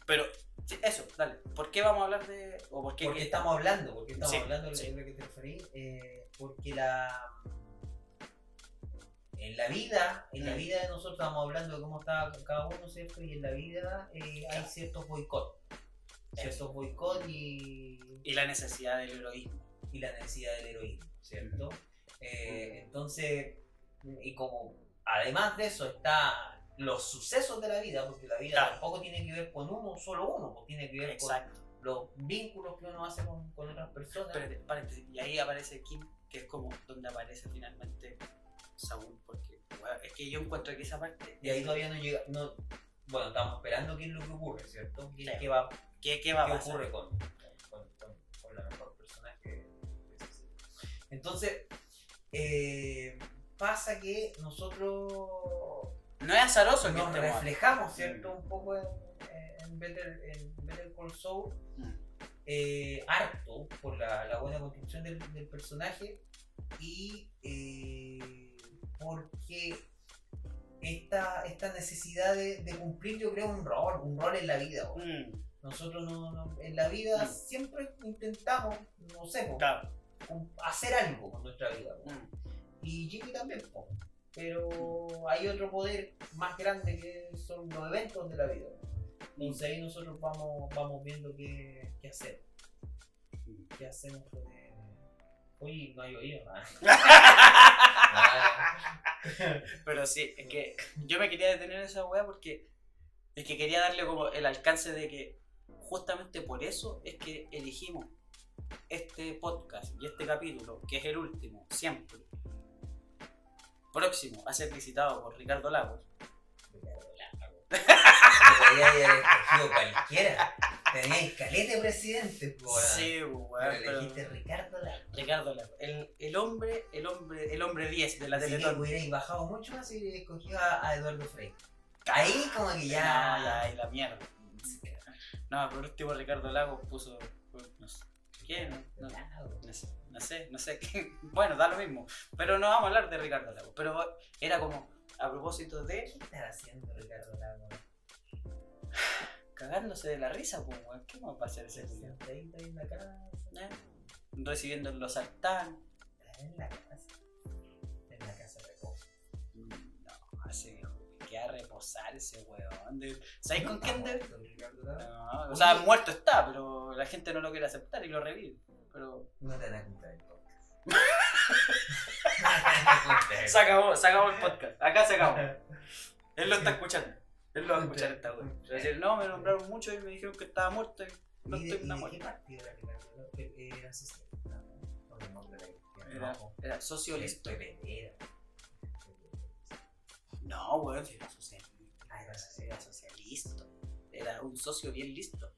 Pero Sí, eso, dale. ¿Por qué vamos a hablar de. o por qué. ¿Por qué qué- estamos hablando? ¿Por qué estamos Sí, hablando de sí. lo que te referí? Eh, porque la. En la vida, en la vida de nosotros estamos hablando de cómo está cada uno, ¿cierto? Y en la vida eh, hay ciertos boicots. Ciertos boicots y, Y la necesidad del heroísmo. y la necesidad del heroísmo, ¿cierto? Eh, entonces, y como además de eso está los sucesos de la vida, porque la vida Claro. tampoco tiene que ver con uno, solo uno, pues tiene que ver Exacto. con los vínculos que uno hace con, con otras personas. Paréntesis. Y ahí aparece Kim, que es como donde aparece finalmente Saúl. Porque bueno, es que yo encuentro que esa parte. Y ahí todavía no llega, no, bueno, estamos esperando qué es lo que ocurre, ¿cierto? ¿Qué, Sí. qué va, ¿Qué, qué va a qué pasar? ocurre con, con, con- la mejor esa serie? Entonces, eh, pasa que nosotros No es azaroso que nos estemos- reflejamos, ¿cierto? Un poco en, en Better, en Better Call Saul, Mm. eh, harto por la, la buena construcción del, del personaje y eh, porque esta, esta necesidad de, de cumplir, yo creo, un rol, un rol en la vida. Mm, Nosotros no, no- en la vida Mm. siempre intentamos, no sé, claro. hacer algo con nuestra vida. Mm. Y Jimmy también, po. Pero hay otro poder más grande que son los eventos de la vida. Entonces ahí nosotros vamos, vamos viendo qué, qué hacer. ¿Qué hacemos con. Uy, no hay oído nada. Pero sí, es que yo me quería detener en esa weá porque es que quería darle como el alcance de que justamente por eso es que elegimos este podcast y este capítulo, que es el último, siempre. Próximo a ser visitado por Ricardo Lagos. Podría haber escogido cualquiera. Teníais calete presidente, po, weón. Sí, weón, pero- elegiste Ricardo Lago. Ricardo Lagos. El, el hombre, el hombre, el hombre 10 de la Así Teletón. hubierais bajado mucho más y hubierais escogido a, a Eduardo Frey. Ahí como que ya... No, ya, y la mierda. No, por último Ricardo Lagos puso. No sé. ¿Quién? No, Lago. no sé, no sé, no sé. qué- Bueno, da lo mismo. Pero no vamos a hablar de Ricardo Lagos. Pero era como a propósito de ¿Qué estará haciendo Ricardo Lago? cagándose de la risa, pues, weón. ¿Qué va a hacer ese culiao? Sentadito ahí en la casa. ¿Eh? Recibiendo en los sartán. En la casa. En la casa de reposo. No, ese viejo que a reposar ese weón. De- ¿Sabes con quién de.? Don Ricardo Lago? No, o sea, muerto está, pero la gente no lo quiere aceptar y lo revive. Pero. No te van a comprar el podcast. Se acabó, se acabó el podcast. Acá se acabó. Él lo está escuchando. Él lo va a escuchar esta weón. Va a decir, no, me nombraron mucho y me dijeron que estaba muerto y no ¿Y de, estoy era Ricardo Lago? Eh, Era socialista. No, era socialista. No, weón, era socialista. Ah, era Era socialista. Era un socio bien listo.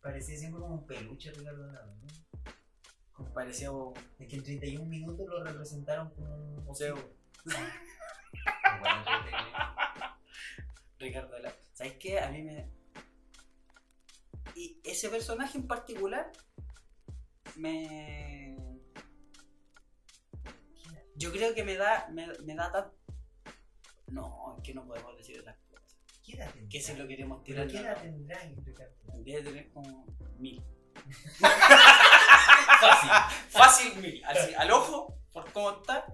Parecía siempre como un peluche Ricardo ¿no? Parecía un Es que en 31 minutos lo representaron como un museo. Bueno. Ricardo Lagos. ¿Sabes qué? A mí me. Y ese personaje en particular me. Yo creo que me da. Me, me da tan. No, es que no podemos decir esas cosas. ¿Qué edad tendrá? Que se lo queremos ¿Pero tirar. qué edad tendrá Ricardo? Debe tener como mil. Fácil. Fácil mil. Así, al ojo, por cómo está,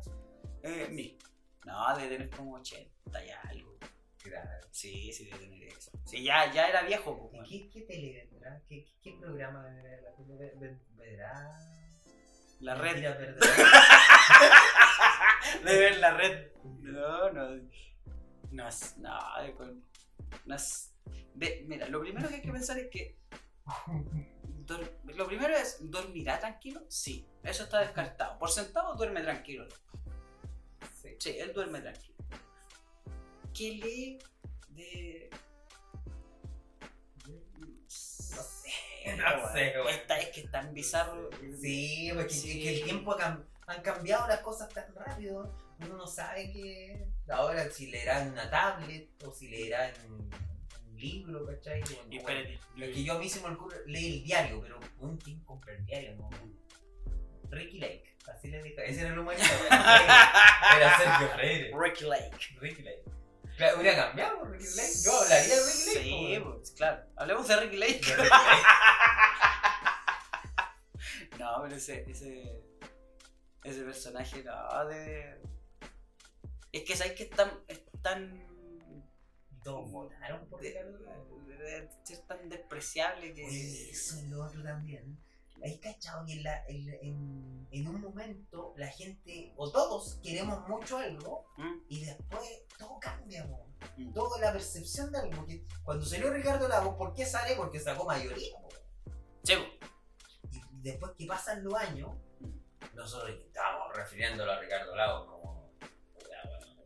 eh, mil. No, debe tener como 80 y algo. Claro. Sí, sí, debe tener eso. Sí, ya, ya era viejo. pues, ¿Y bueno. qué, qué tele vendrá? ¿Qué, qué, qué programa vendrá? ¿La tele ve- ve- ¿Vendrá? La red. De ver la red. No, no. No es. No, no es. ve, mira, lo primero que hay que pensar es que. lo primero es, ¿dormirá tranquilo? Sí, eso está descartado. Por sentado, duerme tranquilo. Sí. Sí, él duerme tranquilo. ¿Qué lee de.? No sé, no sé. Esta es que es tan bizarro. Sí, porque Sí. que el tiempo ha cam- han cambiado las cosas tan rápido. Uno no sabe que ahora si leerá en una tablet o si leerá en libro, ¿cachai? O en- Y espérate, Es que yo a mí se me ocurre leer el diario, pero un team compra el diario, ¿no? Ricky Lake, así le dijo. Ese era el humanista, güey. Era Sergio Freire. Ricky Lake. Ricky Lake. Claro, hubiera cambiado por Ricky Lake. Yo hablaría de Ricky Lake. Sí, po, pues, claro. Hablemos de Ricky Lake. De Ricky Lake. No, pero ese, ese, ese personaje, no, de... Es que sabes que es tan, es tan, Todos votaron por Lagos. debe ser tan despreciable que... Oye, eso es lo otro también. ¿Hay cachado que en, la- en- en- en un momento la gente, o todos, queremos mucho algo ¿Mm? y después todo cambia, po. Mm. Toda la percepción de algo. Porque cuando salió Ricardo Lagos, ¿por qué sale? Porque sacó mayoría, po. Sí. Y después que pasan los años, nosotros estábamos refiriéndolo a Ricardo Lagos como. "Puta, bueno".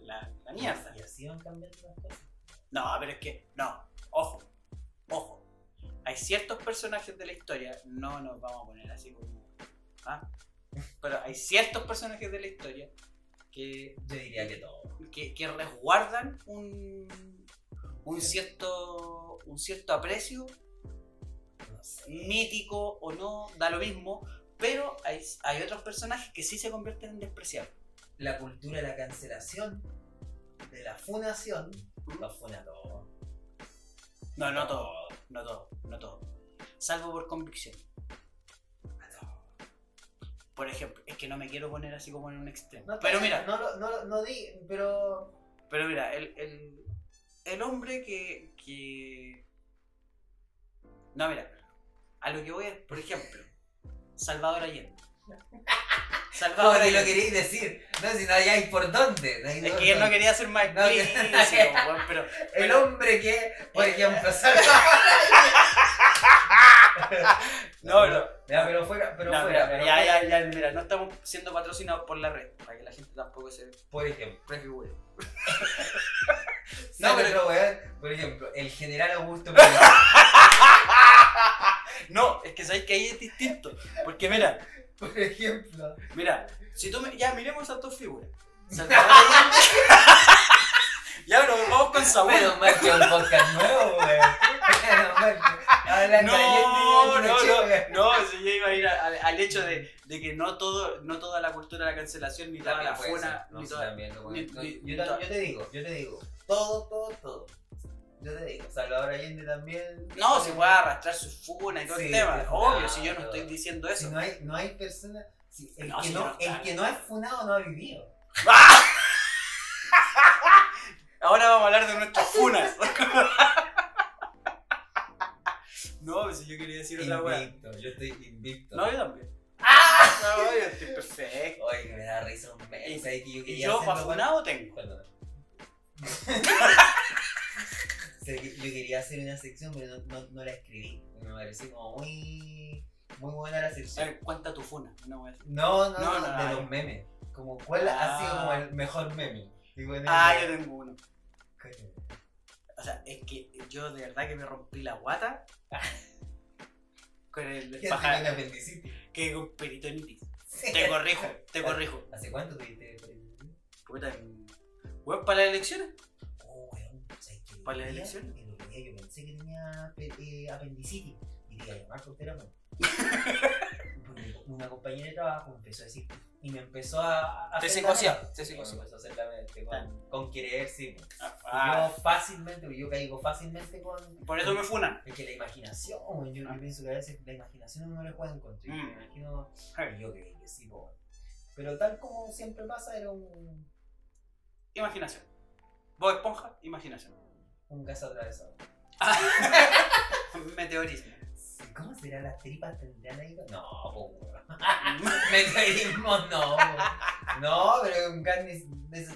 la, la mierda. Cambiando las cosas. No, pero es que, no, ojo, ojo. Hay ciertos personajes de la historia, no nos vamos a poner así como. ¿ah? Pero hay ciertos personajes de la historia que, Yo diría que todo. que, que resguardan un, un, cierto, un cierto aprecio, No sé. mítico o no, da lo mismo. Pero hay, hay otros personajes que sí se convierten en despreciables. La cultura de la cancelación, de la funación, lo funa todo. No, no todo, no todo, no todo. Salvo por convicción. Por ejemplo, es que no me quiero poner así como en un extremo. No, pero mira, No, lo- no, lo- no di, pero. pero mira, el, el, el hombre que, que... No, mira, a lo que voy es, por ejemplo, Salvador Allende. Salvador ¿Cómo te lo queréis decir? No, si no hay por dónde. no hay Es que él no quería ser más No, explícito, weón, pero... El pero- hombre que, por ejemplo. No, pero... Ya, pero fuera, pero no, fuera. mira, pero ya, fuera. ya, ya, mira, no estamos siendo patrocinados por la red, para que la gente tampoco se Por ejemplo. prefigure. No, No, pero- pero weón, por ejemplo, el general Augusto. No, es que sabéis que ahí es distinto. Porque mira, por ejemplo. mira, si tú me. Ya, miremos esas dos figuras. Salvador Allende. ya, pero vamos con Saúl. Menos mal que un podcast nuevo. Menos mal que No, no, no, no, si yo iba a ir a- a- al hecho de, de que no todo, no toda la cultura de la cancelación, ni toda la funa, no, ni toda. también, ni- ni- yo te digo, yo te digo, todo, todo, todo. Yo te digo, Salvador Allende también. No, se puede arrastrar su funa y todo el tema. Obvio, si yo no estoy diciendo Si eso. no hay, no hay persona. si el, No, que si no, el está. que no es funado no ha vivido. Ahora vamos a hablar de nuestras funas. no, si yo quería decir otra wea. Invicto, yo estoy invicto. No, yo también. No, yo estoy perfecto. Oye, que me da risa un mes. Y- ¿sabes que yo Y yo, para funado, tengo. Yo quería hacer una sección, pero no, no, no la escribí. Me pareció como muy, muy buena la A sección. ver, cuenta tu funa. No, a. No, no, No, no, de los memes. Como, ¿cuál ha sido Ah. como el mejor meme? En el- Ah, yo tengo uno. Coño. O sea, es que yo de verdad que me rompí la guata con el ¿Qué pájaro tiene apendicitis? que con peritonitis. Te corrijo, te corrijo. ¿Hace cuánto tuviste apendicitis? Puta, weón, para las elecciones. ¿Para las elecciones? El otro día yo pensé que tenía eh, apendicitis y te iba a llamar por. Porque Una compañera de trabajo me empezó a decir y me empezó a. a Te mente. te psicoseó. empezó a hacer la mente con, con querer, sí. Ah, Yo fácilmente, yo caigo fácilmente con. por eso me funan. Es que la imaginación, yo, yo pienso que a veces la imaginación no le juega en contra. y Mm. Me imagino. yo creí que sí, po. Pero tal como siempre pasa, era un, Imaginación. Vos esponja, imaginación. Un gas atravesado. Meteorismo. ¿Cómo serán las tripas? ¿Tendrán ahí? No, weón. Meteorismo no. No, pero un gas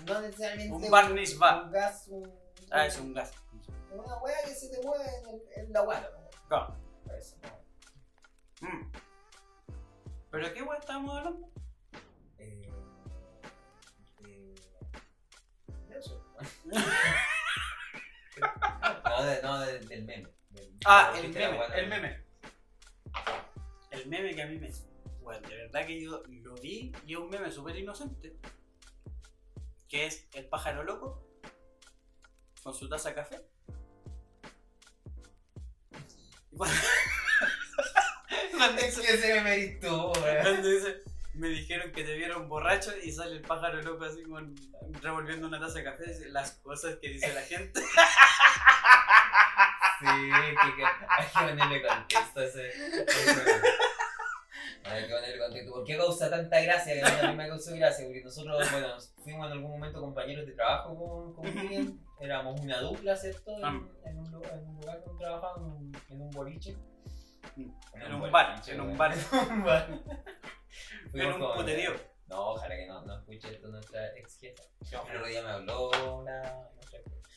no necesariamente. Un barniz va. Un gas, un. Ah, es un gas. Una weá que se te mueve en, el- en la. Claro. Por Eso, no. Mm. ¿Pero qué weón estábamos hablando? Eh, eh, de eso. no, de- no de- del meme. Del- Ah, el meme, el meme. El meme que a mí me. Bueno, de verdad que yo lo vi y es un meme súper inocente. Que es el pájaro loco con su taza de café. Cuando, cuando Es que eres tú, weón. cuando dice, me dijeron que te vieron borracho y sale el pájaro loco así con, revolviendo una taza de café. Las cosas que dice la gente. Sí, que, hay que ponerle contexto a ese. Hay que ponerle contexto. ¿Por qué causa tanta gracia? Que a mí me causó gracia, porque nosotros, bueno, fuimos en algún momento compañeros de trabajo con, con Miriam. Éramos una dupla, ¿cierto? En, Ah. en un, lugar, en un lugar donde trabajábamos, en un, en un boliche. En un bar, en un bar. En un bar. En un puterío. No, ojalá que no, no escuche esto nuestra ex jefa. El otro día me habló una, nuestra ex jefa.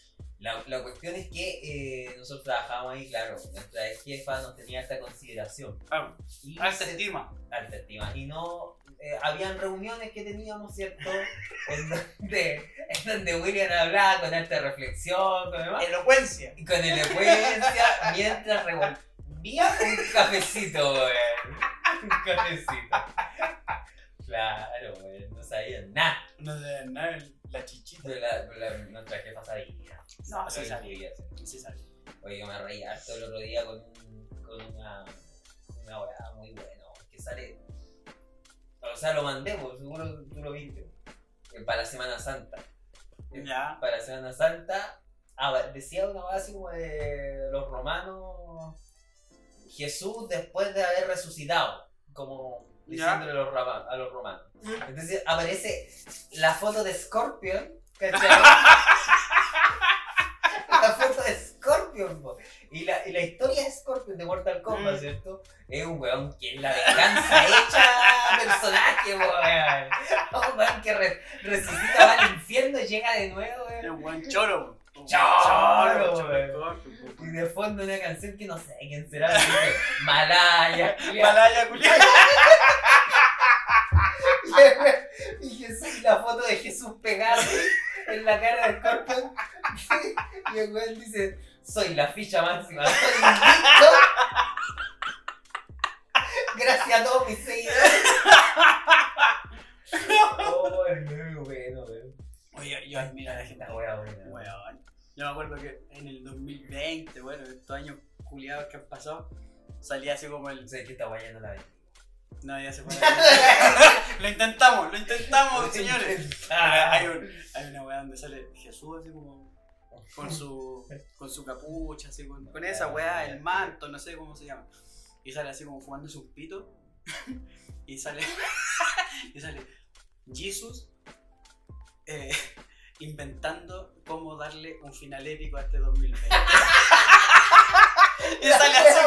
La, la cuestión es que eh, nosotros trabajábamos ahí, claro, nuestra jefa nos tenía alta consideración. Ah, Y alta estima. alta estima. Y no, eh, habían reuniones que teníamos, ¿cierto? En donde, en donde William hablaba con alta reflexión, con demás. Elocuencia. Y con elocuencia mientras revolvía un cafecito, weón. Un cafecito. Claro, weón. No sabían nada. No sé, nada, la chichita. Pero la, pero la, nuestra jefa sabía. No, sí sabía. Sí sabía. Oye, yo me reí harto el otro día con, con una, una weá muy buena, que sale. O sea, lo mandé, pues, seguro tú lo viste. eh, Para la Semana Santa. Ya. Para la Semana Santa. Ah, decía una así como de los romanos. Jesús después de haber resucitado. Como diciéndole a los, rama- a los romanos. Entonces aparece la foto de Scorpion, ¿cachai? Scorpion, po. Y la, y la historia de Scorpion de Mortal Kombat, Mm. ¿cierto? Es un weón que es la venganza hecha personaje, weón. Un weón que re- resucita, va al infierno y llega de nuevo, Es weón. un buen choro. un Choro, choro. Y de fondo una canción que no sé quién será, dice Malaya. Malaya, y Jesús, la foto de Jesús pegado en la cara de Scorpion. y el weón dice, soy la ficha máxima, soy invicto. Gracias a todos mis seguidores. oh, es muy bueno, weón. Oye, yo admiro a la gente. Wea buena. Weón. Yo me acuerdo que en el 2020, bueno, estos años culiados que han pasado, salía así como el. Sé que esta wea ya no la ve. No, ya se fue. lo intentamos, lo intentamos, señores. hay, un- hay una weá donde sale Jesús así como con su, con su capucha, así con, con esa weá, el manto, no sé cómo se llama. Y sale así como fumándose un pito. y sale. y sale Jesus eh, inventando cómo darle un final épico a este 2020. y sale así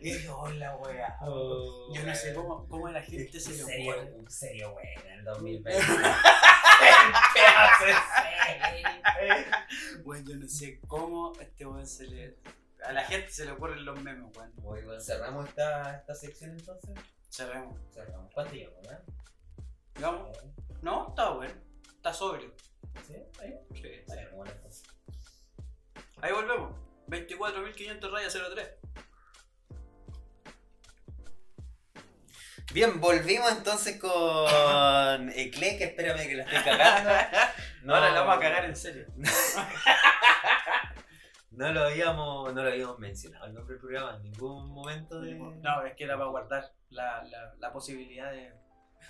Y yo, hola weá. Oh, Yo no sé cómo, cómo a la gente se le serio, ocurre. un serio buena el 2020. Bueno, yo no sé cómo este weón se le. A la gente se le ocurren los memes, weón. Bueno, cerramos esta, esta sección entonces. Cerremos. Cerramos. ¿Cuánto llevamos, eh? ¿Digamos? No, está bueno. Está sobrio. ¿Sí? ¿Está bien? Sí, bien, bueno, entonces. Ahí volvemos. 24.500 rayas 03. Bien, volvimos entonces con Eclec, espérame que la estoy cagando. No, Ahora la vamos a cagar en serio. No lo habíamos, no lo habíamos mencionado el nombre del programa en ningún momento de. No, es que era para guardar la, la, la posibilidad de.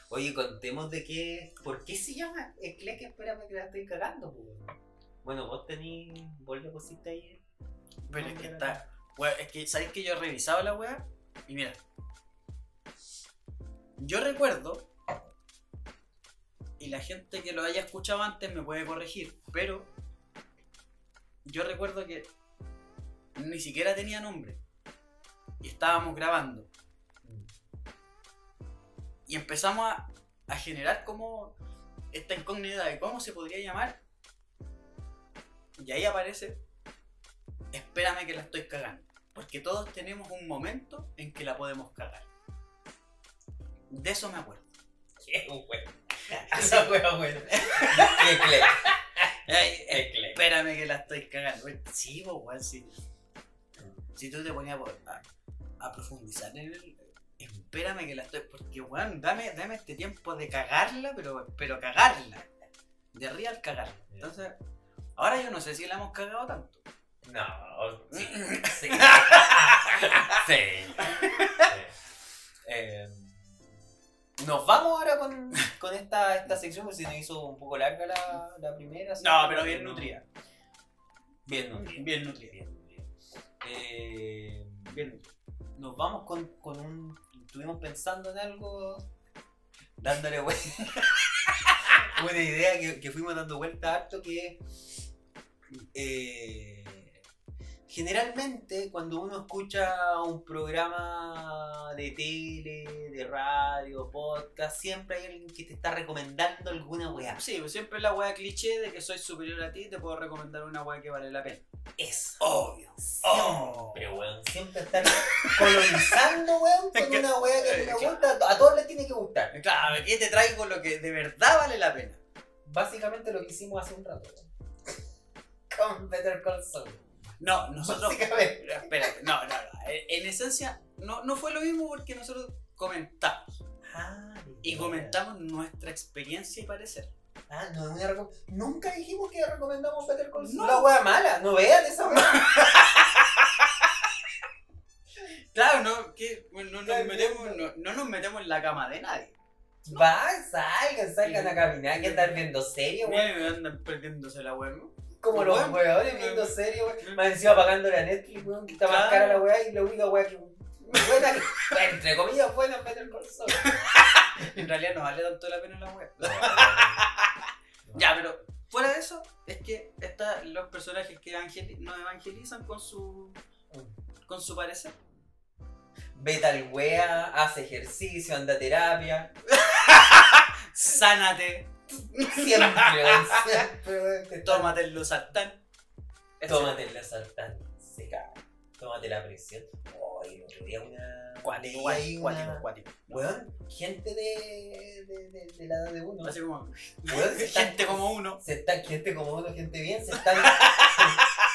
Oye, contemos de qué. ¿Por qué se llama Eclec? Espérame que la estoy cagando, pues. Bueno, vos tenés. Vos le pusiste ahí. Pero es que está. es que, ¿sabéis que yo he revisado la weá? Y mira. Yo recuerdo. Y la gente que lo haya escuchado antes me puede corregir. Pero. Yo recuerdo que. Ni siquiera tenía nombre. Y estábamos grabando. Y empezamos a, generar como. Esta incógnita de cómo se podría llamar. Y ahí aparece espérame que la estoy cagando. Porque todos tenemos un momento en que la podemos cagar. De eso me acuerdo. Qué bueno. Esa wea buena. Eclec. Ay, eh, espérame que la estoy cagando. Sí, pues, weón, sí. Si tú te ponías a, a profundizar en el. Espérame que la estoy. Porque, weón, dame, dame este tiempo de cagarla, pero, pero cagarla. De real cagarla. Entonces, ahora yo no sé si la hemos cagado tanto. No, sí. Sí. sí. Nos vamos ahora con, con esta, esta sección, porque se nos hizo un poco larga la, la primera. No, pero bien nutrida. Bien nutrida. Bien nutrida. Bien nutrida. Eh, Bien nutrida. nos vamos con, con un. Estuvimos pensando en algo. Dándole vuelta. Una idea que, que fuimos dando vuelta harto que. eh, generalmente, cuando uno escucha un programa de tele, de radio, podcast, siempre hay alguien que te está recomendando alguna weá. Sí, pues siempre la wea cliché de que soy superior a ti, te puedo recomendar una wea que vale la pena. Es Obvio. Siempre, weón. Siempre están colonizando, weón, con Es que- una weá que eh, gusta. A todos les tiene que gustar. Claro, aquí te traigo lo que de verdad vale la pena. Básicamente lo que hicimos hace un rato, weón. Con Better Call Saul. No, nosotros. Espérate, no, no, no. En esencia, no, no fue lo mismo porque nosotros comentamos. Ah, Y comentamos nuestra experiencia y parecer. Ah, no, una recom- Nunca dijimos que recomendamos Better Call Saul. No. Una weá mala. No vean esa weá. Claro, no, que no, nos metemos, no, no nos metemos en la cama de nadie. Van, salgan, salgan a caminar, que están viendo serie, weón. Andan perdiéndose la ¿no? Como los Weón. weones viendo serie, weón. Más encima pagándole a Netflix, weón, que está más cara la weá y la única weá que. Buena, entre comillas, buena es Better Call Saul. En realidad no vale tanto la pena la web. Ya, pero fuera de eso, es que están los personajes que nos evangelizan con su con su parecer. Vete al wea, hace ejercicio, anda a terapia. Sánate, Siempre, siempre, tómate el losartán. Tómate la saltante. Se caga. Tómate la presión. Ay, el otro día una. Cuático, cuático, cuático, cuático. Weón, gente de, de, de, de la edad de uno. Así como Weón, se están- gente como uno. Se están, gente como uno, gente bien, se están,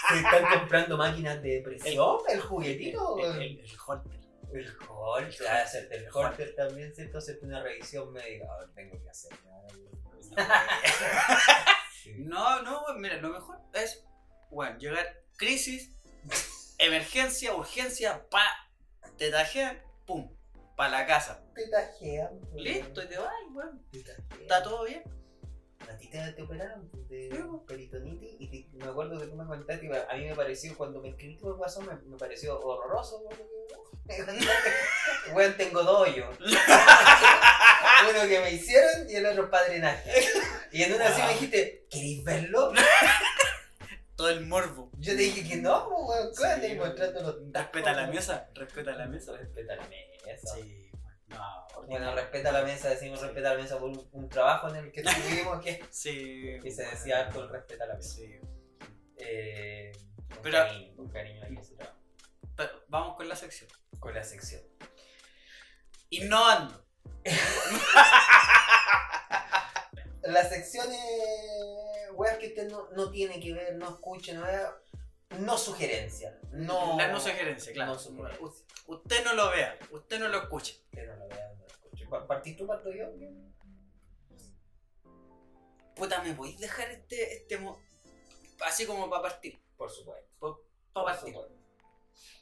se están comprando máquinas de presión, el, juguetito, El, el, el holter. El Holter, ah, hacerte el Holter también, ¿cierto? Hacerte una revisión médica. Ah, tengo que hacer. Sí. No, no, mira, lo mejor es, bueno, llegar crisis, emergencia, urgencia, pa, te tajean, pum, pa la casa. Te tajean. weón. Listo, y te vas. Te tajean. Está todo bien. A ti te, te operaron pues, de Sí, peritonitis y te- me acuerdo que tú me contaste y a mí me pareció, cuando me escribiste por WhatsApp, me, me pareció horroroso. weón. Weón, tengo dos hoyos. Uno que me hicieron y el otro padre Naje. Y en una así me dijiste, ¿queréis verlo? Todo el morbo. Yo te dije que no, weón, Sí, weón. mostrando los Respeta la mesa, respeta la mesa. Respeta la mesa. Sí, no, Bueno, respeta la mesa, decimos respeta la mesa por un, un trabajo en el que estuvimos que, Sí. que se decía harto el respeta la mesa. Sí. Eh, con Pero- cariño, con cariño que ese trabajo. Pero vamos con la sección. Con la sección. Innovando. Las secciones, weas que usted no, no tiene que ver, no escuche, no vea, no sugerencia. No, La no sugerencia, claro. No sugerencia. U- Usted no lo vea, usted no lo escuche. Usted no lo vea, no lo escuche. Pa- ¿Partís tú, parto yo? Puta, ¿me podéis dejar este, este mo- así como para partir? Por supuesto. Para Por partir. supuesto.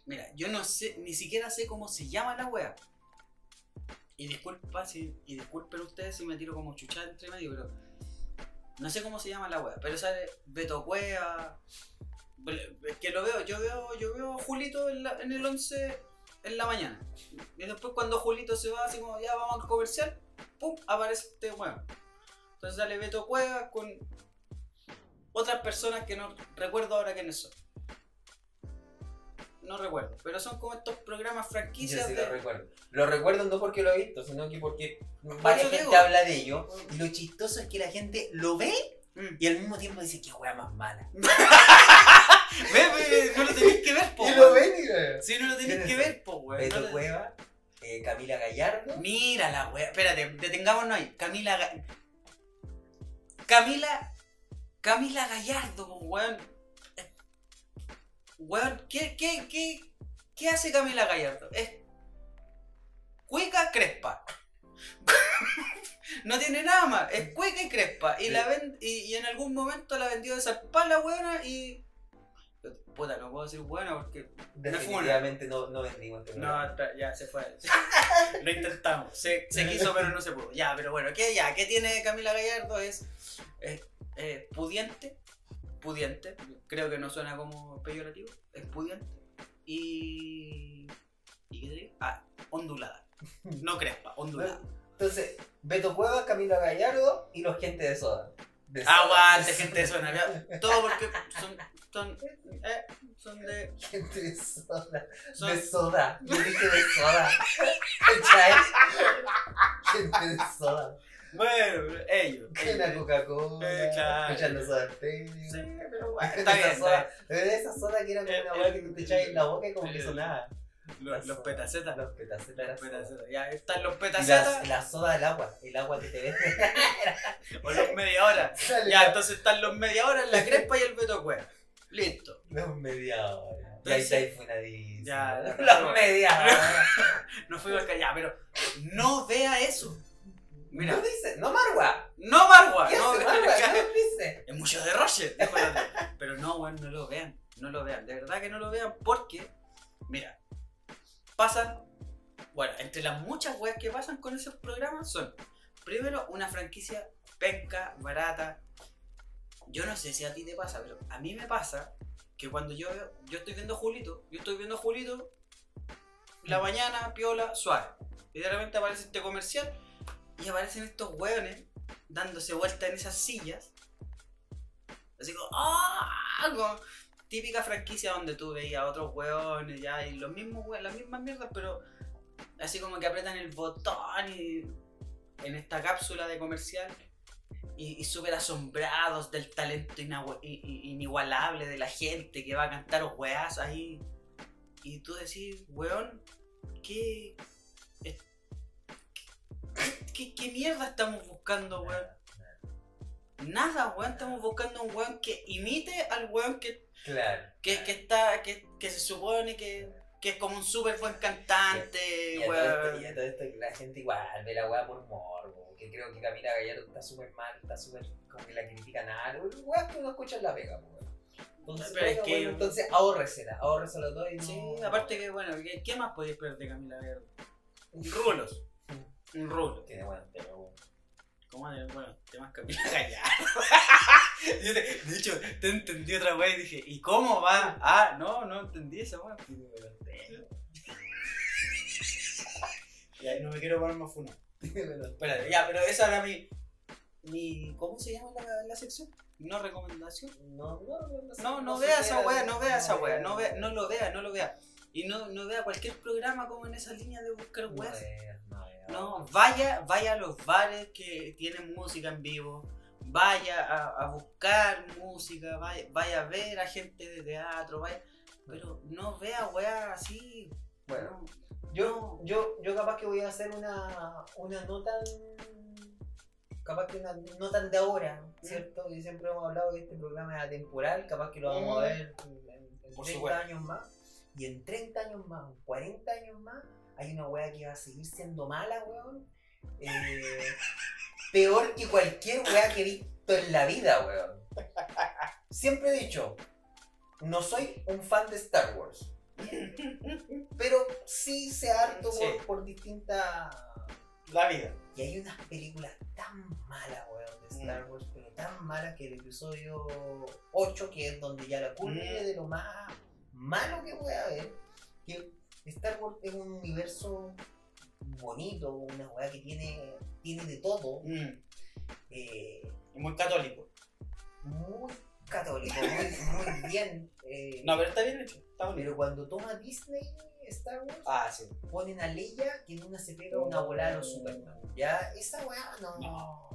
Mira, yo no sé, ni siquiera sé cómo se llama la wea. Y disculpa si, y disculpen ustedes si me tiro como chuchada entre medio, pero no sé cómo se llama la wea. Pero sale Beto Cueva. Es que lo veo, yo veo, yo veo a Julito en el 11 en la mañana. Y después cuando Julito se va así como ya vamos al comercial, pum, aparece este weón. Entonces sale Beto Cueva con otras personas que no recuerdo ahora quiénes son. No recuerdo, pero son como estos programas Yo franquicias sí de... lo recuerdo. Lo recuerdo no porque lo he visto, sino que porque varias gente digo. habla de ello. Y lo chistoso es que la gente lo ve Mm. y al mismo tiempo dice que wea más mala. Ve, no lo tenéis que ver, po. Y lo ven y Sí, no lo ¿Quiénes que ver, po, weón. Beto No Cueva, eh, Camila Gallardo. Mira la wea. Espérate, detengámonos ahí. Camila. Ga- Camila. Camila Gallardo, weón. Weón, ¿qué, qué, qué, qué hace Camila Gallardo? Es. Cuica Crespa. no tiene nada más. Es cuica y crespa. Y, Sí. la ven, y, y en algún momento la vendió de zarpar la weona y. Puta, no puedo decir bueno porque. Definitivamente no, no vendimos No, ya se fue. Lo intentamos. Se, se quiso, pero no se pudo. Ya, pero bueno, ¿qué, ya, ¿qué tiene Camila Gallardo? Es eh, eh, pudiente. Pudiente. Creo que no suena como peyorativo. Es pudiente. Y. ¿Y qué te digo? Ah, ondulada. No crespa, ondulada. Entonces, Beto Cuevas, Camila Gallardo y los gente de soda. De soda. Aguante, gente de ya. Todo porque son. Son, eh, son de. Gente de soda. Son, De soda. Yo dije de soda. ¿Cachai? Gente de soda. Bueno, ellos. La Coca-Cola. Eh, claro. Escuchando soda. Sí, pero bueno, Esa está bien. soda- esa soda que era como Eh, una hueá que eh, tú te echabas en la boca y como que sonaba. Los, los petacetas. Los petacetas. Los petacetas. Ya están los petacetas la, la soda del agua. El agua que te vende. o los media hora. Ya, entonces están los media hora la crespa y el Beto. Listo. Los media hora. Y Entonces- ahí está funadísimo. Ya, Los media hora. No fui a ya, pero no vea eso. Mira, No dice, no Marwa. no Marwa. ¿Qué No, hace Marwa? No dice. Es mucho de Roger. dijo el otro. Pero no, weón, no lo vean. No lo vean. De verdad que no lo vean porque, mira, pasan. Bueno, entre las muchas weas que pasan con esos programas son, primero, una franquicia penca, barata. Yo no sé si a ti te pasa, pero a mí me pasa que cuando yo veo, yo estoy viendo Julito, yo estoy viendo Julito, la mañana, piola, suave. Y de repente aparece este comercial y aparecen estos weones dándose vuelta en esas sillas. Así como, ¡ah! Como típica franquicia donde tú veías otros weones ya y los mismos we- las mismas mierdas, pero así como que apretan el botón y en esta cápsula de comercial y, y súper asombrados del talento inigualable de la gente que va a cantar weas ahí. Y tú decís, weón, ¿qué, qué, mierda estamos buscando, weón? Nada, weón, estamos buscando un weón que imite al weón que, Claro. que, que está, que, que se supone que, que es como un súper buen cantante, Y todo esto, weón. y a todo esto que la gente igual ve la weá por morbo. Que creo que Camila Gallardo está súper mal, está súper como que la critican algo. Weá que uno escucha en la pega, po, weón. Entonces, Pero es bueno, que- bueno, entonces ahórresela, ahórresela todo y no. Sí, aparte que, bueno, ¿qué, qué más podéis esperar de Camila Gallardo? Rulos. Un rulo. Tiene buenos temas, weón. ¿Cómo de, bueno, temas Camila Gallardo? Yo te- de hecho, te entendí otra vez y dije, ¿y cómo va? Ah, no, no entendí esa weá. Y digo, pero tengo. Ya, no me quiero poner más funa. Tiene buenos Espérate, ya, pero esa era mi. mi ¿Cómo se llama la, la sección? ¿No recomendación? No, no, no, No, no vea esa wea, no vea esa wea, no, vea, no lo vea, no lo vea. Y no, no vea cualquier programa como en esa línea de buscar No weas. no. No, vaya, vaya a los bares que tienen música en vivo, vaya a, a buscar música, vaya, vaya a ver a gente de teatro, vaya, pero no vea weá así. Bueno, no. yo, yo, yo capaz que voy a hacer una, una no tan. Capaz que una no tan de ahora, ¿cierto? Y siempre hemos hablado que este programa es atemporal, capaz que lo vamos a Mm. ver en, en Por 30 supuesto. años más. Y en 30 años más, en 40 años más, hay una weá que va a seguir siendo mala, weón. Eh, peor que cualquier weá que he visto en la vida, weón. Siempre he dicho, no soy un fan de Star Wars. Pero sí sé harto Sí. por, por distintas. La vida. Y hay unas películas tan malas, weón, de Star Mm. Wars, pero tan malas que el episodio 8, que es donde ya la culmine Mm. de lo más malo que voy a ver, que Star Wars es un universo bonito, una weá que tiene, tiene de todo, Mm, eh, y muy católico. muy católico, muy, muy bien. eh, No, pero está bien hecho, está bonito. pero cuando toma Disney Star Wars, Ah, sí. ponen a Leia que en una se pega una volada a los Superman. Ya, esa weá no. No.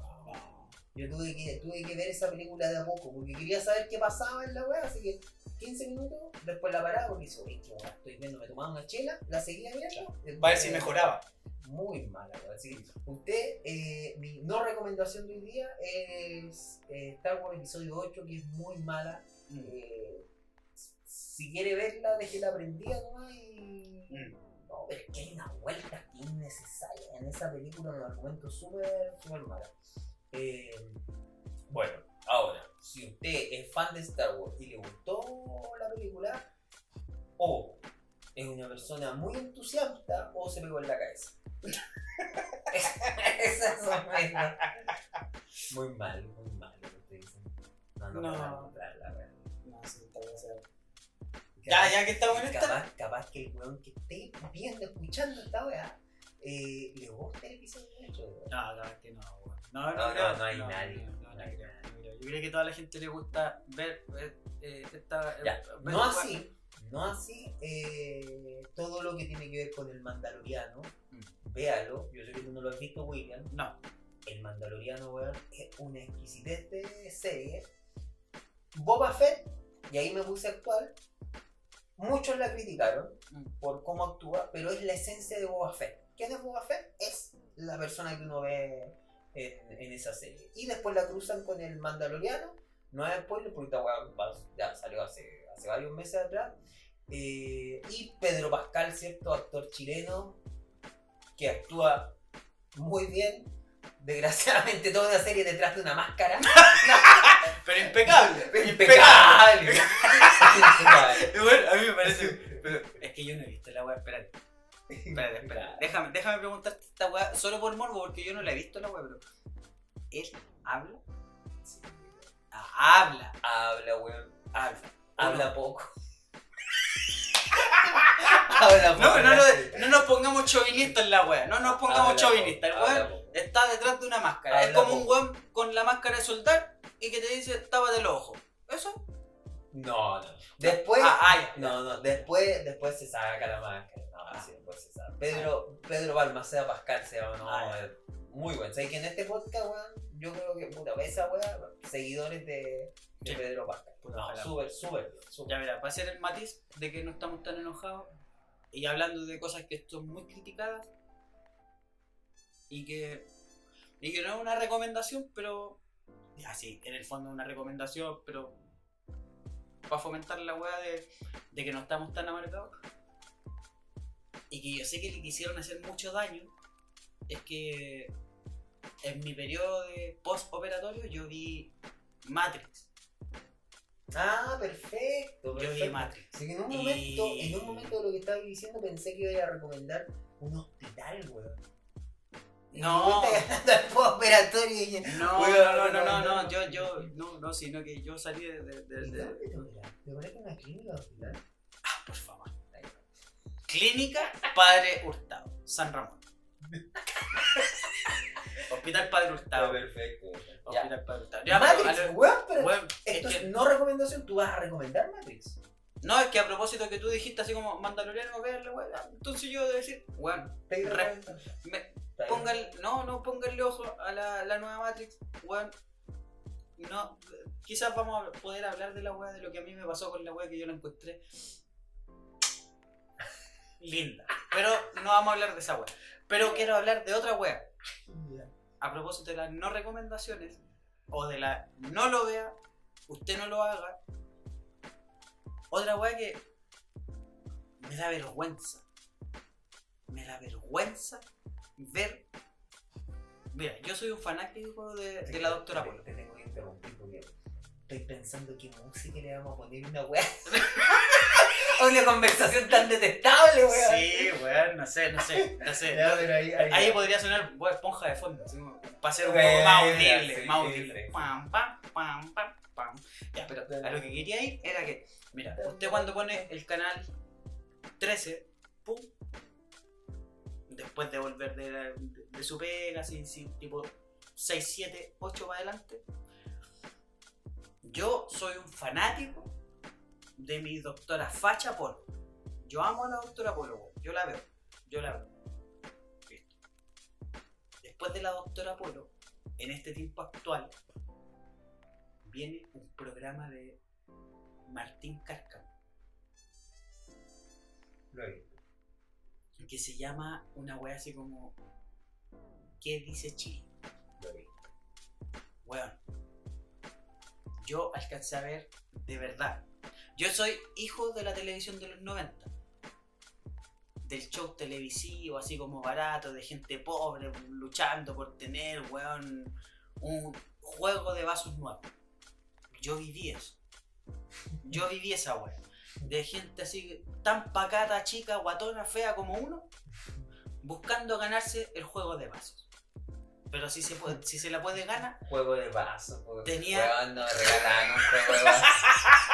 Yo tuve que, tuve que ver esa película de a poco porque quería saber qué pasaba en la weá, así que 15 minutos, después la paraba porque qué weá, estoy viendo, me tomaba una chela, la seguía viendo. Va a ver si mejoraba. Muy mala, weá. Así que usted, eh, mi no recomendación de hoy día es eh, Star Wars Episodio 8, que es muy mala. Mm, Eh, si quiere verla, déjela prendida nomás y. mm. No, pero es que hay unas vueltas que innecesarias en esa película, un argumento súper, súper malo. Eh, bueno, ahora, si usted es fan de Star Wars y le gustó la película, o es una persona muy entusiasta o se pegó en la cabeza. Esas son buenas. Muy mal, muy mal lo que te dicen. No, no, No. No, sí, está bien. Ya, ya que estamos en esta. Capaz, capaz que el weón que esté viendo, escuchando esta weá, eh, le gusta el episodio 8. weón. No, es que no, weón. No, no, No, creo, no hay nadie, No, creo, creo. Yo creo que a toda la gente le gusta ver eh, esta. Ya, eh, ver no así, no así eh, todo lo que tiene que ver con el Mandaloriano. Mm. Véalo, yo sé que tú no lo has visto, William. No, El Mandaloriano, weón, es una exquisitez de serie. Boba Fett, y ahí me puse actual. Muchos la criticaron Mm. por cómo actúa, pero es la esencia de Boba Fett. ¿Quién es Boba Fett? Es la persona que uno ve en, en esa serie. Y después la cruzan con el Mandaloriano. No es spoiler porque esta ya salió hace, hace varios meses atrás. Eh, y Pedro Pascal, ¿cierto? Actor chileno que actúa muy bien. Desgraciadamente toda una serie detrás de una máscara. pero impecable. Impecable. Impecable. Bueno, a mí me parece. Pero es que yo no he visto la weá, espérate. Espérate, espérate. Déjame, déjame preguntarte esta weá solo por morbo, porque yo no la he visto la weá, pero. ¿Él habla? Ah, habla, Habla, weón. habla. Habla poco. Habla poco. No, no, no, no nos pongamos chauvinistas en la weá, no nos pongamos chauvinistas. El weón está detrás de una máscara. es Habla como un poco. weón con la máscara de soldar y que te dice, tápate los ojos. ¿Eso? No, no. Después. Ah, ah, ya. No, no. Después, después se saca la máscara. Sí, saca. Pedro, Pedro Balmaceda Pascal se llama. No, Ah, es muy bueno. ¿Sabes que en este podcast, weón? Yo creo que, puta, esa weá, seguidores de, de Sí. Pedro Pascal. Puta, No, súper, súper súper Ya mira, va a ser el matiz de que no estamos tan enojados y hablando de cosas que son muy criticadas y que, y que no es una recomendación, pero ya sí, en el fondo es una recomendación, pero para fomentar la weá de, de que no estamos tan amargados y que yo sé que le quisieron hacer mucho daño, es que en mi periodo de post-operatorio yo vi Matrix. Ah, perfecto, Yo vi perfecto. Matrix. Así que en un Y- momento, en un momento de lo que estabas diciendo pensé que iba a recomendar un hospital, weón. No. Y postoperatorio y No, no, no, no, no, yo, yo, no, no, sino que yo salí de, de, de- ¿Y de- te en una clínica hospital? Ah, por favor. Clínica Padre Hurtado, San Ramón. Hospital Padre Hurtado. perfecto. Hospital Padre Hurtado. Ya, Matrix, a lo- weón, pero weón, es esto que- es no recomendación, tú vas a recomendar Matrix. no, es que a propósito que tú dijiste así como Mandaloriano, veanle, weón. entonces yo debo decir, weón, me. Póngale, no, no, pónganle ojo a la, la nueva Matrix, weón. No, quizás vamos a poder hablar de la weá, de lo que a mí me pasó con la weá que yo la encontré linda. Pero no vamos a hablar de esa weá. Pero quiero hablar de otra weá. A propósito de las no recomendaciones, o de la no lo vea, usted no lo haga. Otra weá que me da vergüenza. Me da vergüenza ver. Mira, yo soy un fanático de, la doctora Polo. Te tengo que interrumpir porque estoy pensando qué música le vamos a poner una weá. una conversación tan detestable, weón. Sí, weón, no sé, no sé, no sé. Pero ahí, ahí, Ahí podría sonar esponja de fondo, como, para ser un poco más audible, sí, más sí, audible. sí. Pam, pam, pam, pam, pam. Ya, pero a lo que quería ir era que, mira, usted cuando pone el canal 13, pum, después de volver de, de- de su pega, así, tipo 6, 7, 8 para adelante, yo soy un fanático de mi doctora Facha Polo. Yo amo a la doctora Polo, yo la veo, yo la veo. Listo. Después de la doctora Polo, en este tiempo actual, viene un programa de Martín Cárcamo Lo he visto. que se llama una wea así como ¿Qué dice Chile? Lo he visto. Weón. Yo alcancé a ver de verdad. Yo soy hijo de la televisión de los 90. Del show televisivo, así como barato, de gente pobre, luchando por tener, weón, un juego de vasos nuevos. yo viví eso. Yo viví esa wea. De gente así, tan pacata, chica, guatona, fea como uno, buscando ganarse el juego de vasos. Pero si se, puede, si se la puede ganar, Juego de vaso. Juego... Tenía- Weón, no regalaron un juego de vaso.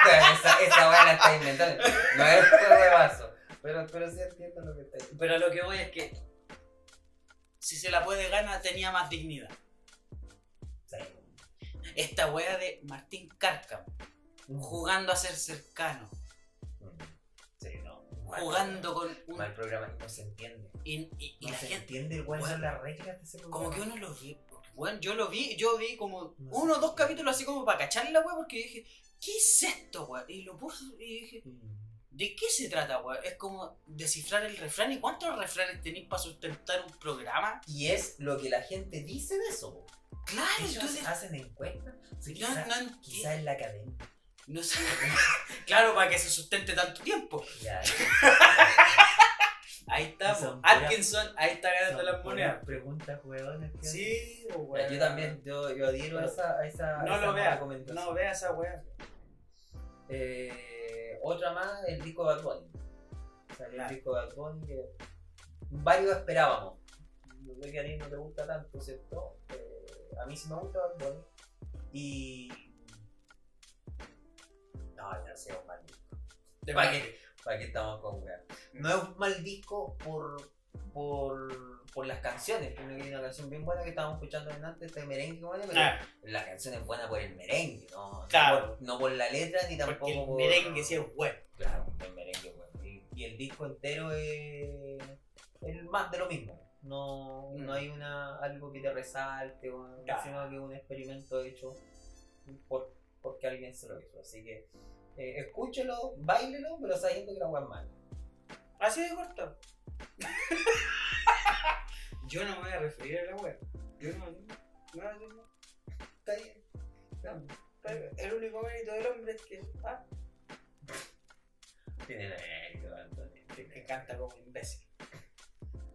Esa, esa la está inventando. No es juego de vaso. Pero, pero sí entiendo lo que está diciendo. pero lo que voy es que si se la puede ganar, tenía más dignidad. Sí. Esta wea de Martín Cárcamo, jugando a ser cercano, Mm. Mal jugando con un. Mal programa y no se entiende. Y, y- y No la se gente. entiende cuáles son las reglas de ese programa. Como que uno lo vi. Bueno, yo lo vi, yo vi como No uno o dos capítulos así como para cachar la porque dije, ¿qué es esto, wea? Y lo puse y dije, Mm. ¿de qué se trata, wea? Es como descifrar el refrán. ¿Y cuántos refranes tenéis para sustentar un programa? Y es lo que la gente dice de eso. po. Claro, Ellos entonces. hacen encuestas. Sí, No, quizá, no enti- quizá en la academia. No sé. claro, para que se sustente tanto tiempo. Ya, Ahí puras- Atkinson, ahí está ganando las monedas. Preguntas, huevones. que Sí, wea. Yo también, yo, yo adhiero a esa, a esa, a No esa lo recomendación. no veas esa wea. Eh, otra más, el disco de Bad Bunny. Salió Claro. el disco de Bad Bunny que varios esperábamos. Yo que a ti no te gusta tanto, ¿cierto? Eh, a mí sí me gusta Bad Bunny. Y. No, sé, es un mal disco. De ¿Para qué? ¿Para qué estamos con weá? No es un mal disco por, por, por las canciones. Tiene que hay una canción bien buena que estábamos escuchando antes, este merengue, como pero Ah, la canción es buena por el merengue, ¿no? No Claro. por- No por, la letra ni tampoco porque el por- merengue sí es bueno. Claro, el merengue es bueno. Y, y el disco entero es, es más de lo mismo. No, Mm. no hay una algo que te resalte, o- Claro. sino que un experimento hecho por, porque alguien se lo hizo. Así que eh, escúchelo, bailelo, pero sabiendo que la weá es mala. Así de corto. Yo no me voy a referir a la web. Yo no. no, no, no. Está bien. No, está bien. El único mérito del hombre es que. Ah, Tiene mérito, Antonio. que, que canta como un imbécil.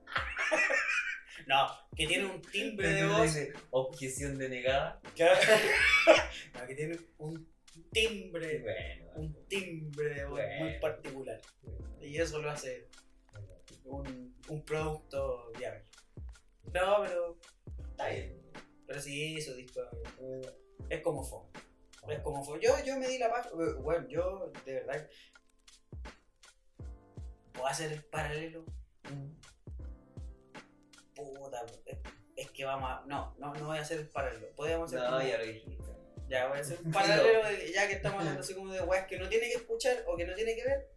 no, que tiene un timbre de voz. Objeción denegada. que, no, que tiene un timbre. Bueno. Un timbre de voz muy Bueno. particular. Y eso lo hace un, un producto viable. No, pero. Está bien. Pero sí, su disco es como fue. Es como fue. Yo, yo me di la paz. eh, Bueno, yo de verdad. ¿Puedo hacer el paralelo? Puta, es, que vamos a. No, no, no voy a hacer el paralelo. Podríamos hacer. No, ya lo dijiste. Ya, voy a hacer un paralelo de- ya que estamos hablando así como de weas que no tiene que escuchar o que no tiene que ver.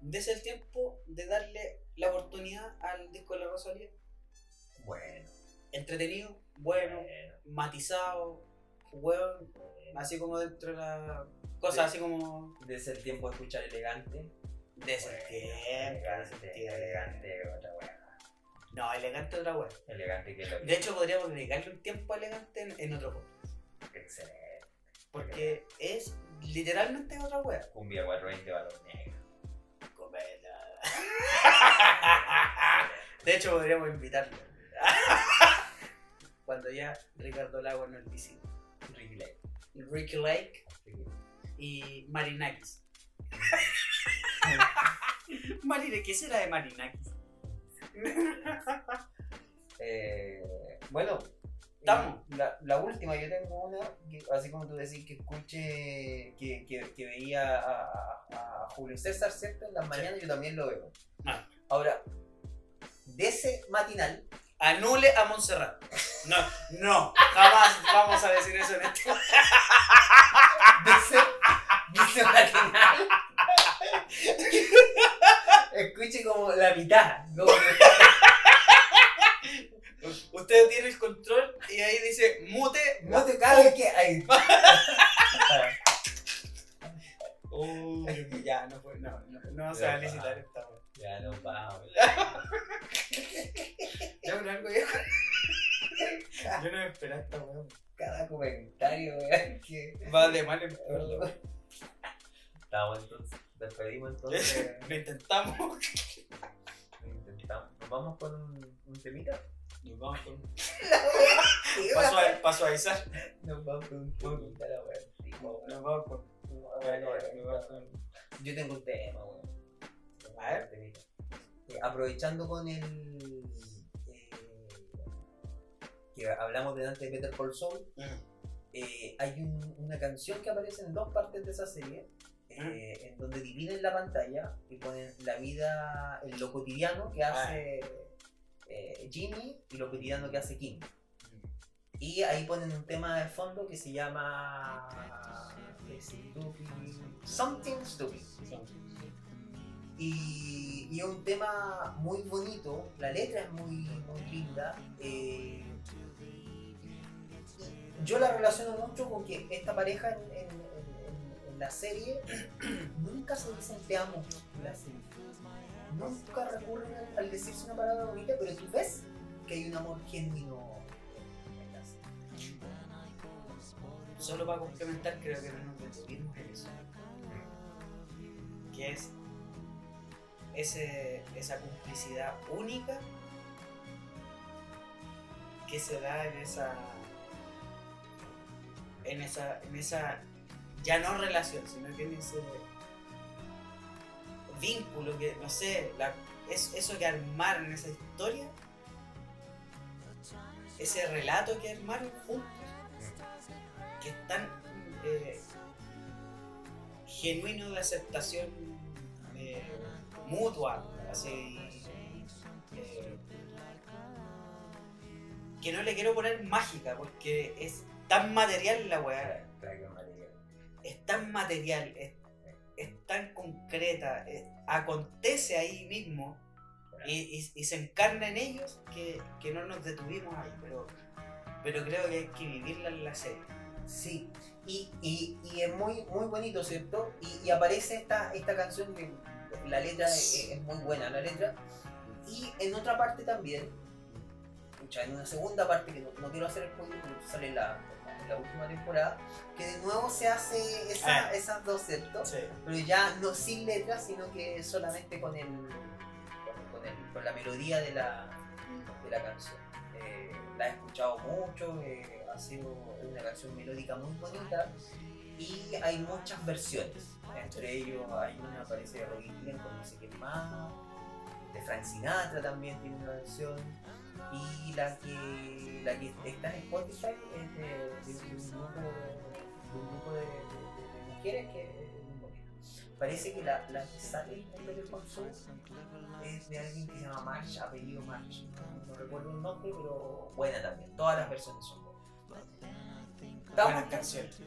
Dese el tiempo de darle la oportunidad al disco de la Rosalía. Bueno. Entretenido, bueno, Bueno. matizado, weón, así como dentro de la cosa, así como Desde el tiempo de escuchar elegante. de ese Bueno, tiempo, Elegante, elegante, otra weá. No, elegante otra weón. Elegante que es lo que De hecho, podríamos dedicarle un tiempo a elegante en, en otro podcast. Excelente. Porque es literalmente otra weón. Cumbia 420 valor negro. De hecho, podríamos invitarlo. Cuando ya Ricardo Lago no es visita. Ricky Lake. Ricky Lake y Marinakis. Marine, ¿qué será de Marinakis? Eh, bueno, Estamos. La, la última, yo tengo una, que, así como tú decís, que escuche, que, que, que veía a, a- a Julio César, ¿cierto? En las mañanas yo también lo veo. Ah. Ahora, de ese matinal, Anule a Montserrat. No, no, jamás vamos a decir eso en este. de ese, de ese matinal, escuche como la mitad. como que- Usted tiene el control y ahí dice mute. no te cabe que hay. Uy, ya, no, fue, no, no, no se va a licitar esta wea. Ya no vamos. Ya, pero algo viejo. Yo no me esperaba esta wea. Cada comentario, weón, que. Va de mal en peor. Estamos entonces, despedimos entonces. Lo intentamos. Intentamos. Nos vamos con un, un temita. Nos vamos con. ¿Qué Paso a, paso a avisar. Nos vamos con un la Nos vamos con. Yo tengo un tema, weón. A ver. Aprovechando con el. eh, que hablamos delante de Better Call Saul, eh, hay un- una canción que aparece en dos partes de esa serie, eh, en donde dividen la pantalla y ponen la vida, en lo cotidiano que hace eh, Jimmy y lo cotidiano que hace Kim. Y ahí ponen un tema de fondo que se llama Stupid- Something Stupid. Y, y es un tema muy bonito, la letra es muy, muy linda. eh, yo la relaciono mucho con que esta pareja en, en- en- en la serie nunca se dicen te amo en la serie. Nunca recurren al, decirse una palabra bonita, pero tú ves que hay un amor genuino en la. Solo para complementar, creo que no en eso. Que es ese, esa complicidad única que se da en esa. en esa. en esa. ya no relación, sino que en vínculo que, no sé, la- es, eso que armaron esa historia, ese relato que armaron juntos que es tan eh, genuino de aceptación eh, mutua, así eh, que no le quiero poner mágica porque es tan material la weá, es tan material, es tan concreta, es- acontece ahí mismo y, se encarna en ellos que, no nos detuvimos ahí, pero, pero creo que hay que vivirla en la serie. Sí, y, y, es muy, muy bonito, ¿cierto? Y, aparece esta, esta canción que la letra es, muy buena, la letra. Y en otra parte también, en una segunda parte que no, quiero hacer el spoiler, sale la, la última temporada, que de nuevo se hace esa- Ah. esas dos, ¿cierto? Sí. Pero ya no sin letras, sino que solamente con el con, con el- con la melodía de la, de la canción. Eh, la he escuchado mucho, eh, ha sido una canción melódica muy bonita y hay muchas versiones. Entre ellos hay una parece de Robbie Williams con no sé quién más, de Frank Sinatra también tiene una versión y la que, la que está en Spotify es de, de- de un grupo, de, un grupo de, mujeres que es muy bonita. Parece que la, la que sale en Better Call Saul es de alguien que se llama March, apellido March. No, recuerdo el nombre, pero buena también. Todas las versiones son buenas. Buenas canciones.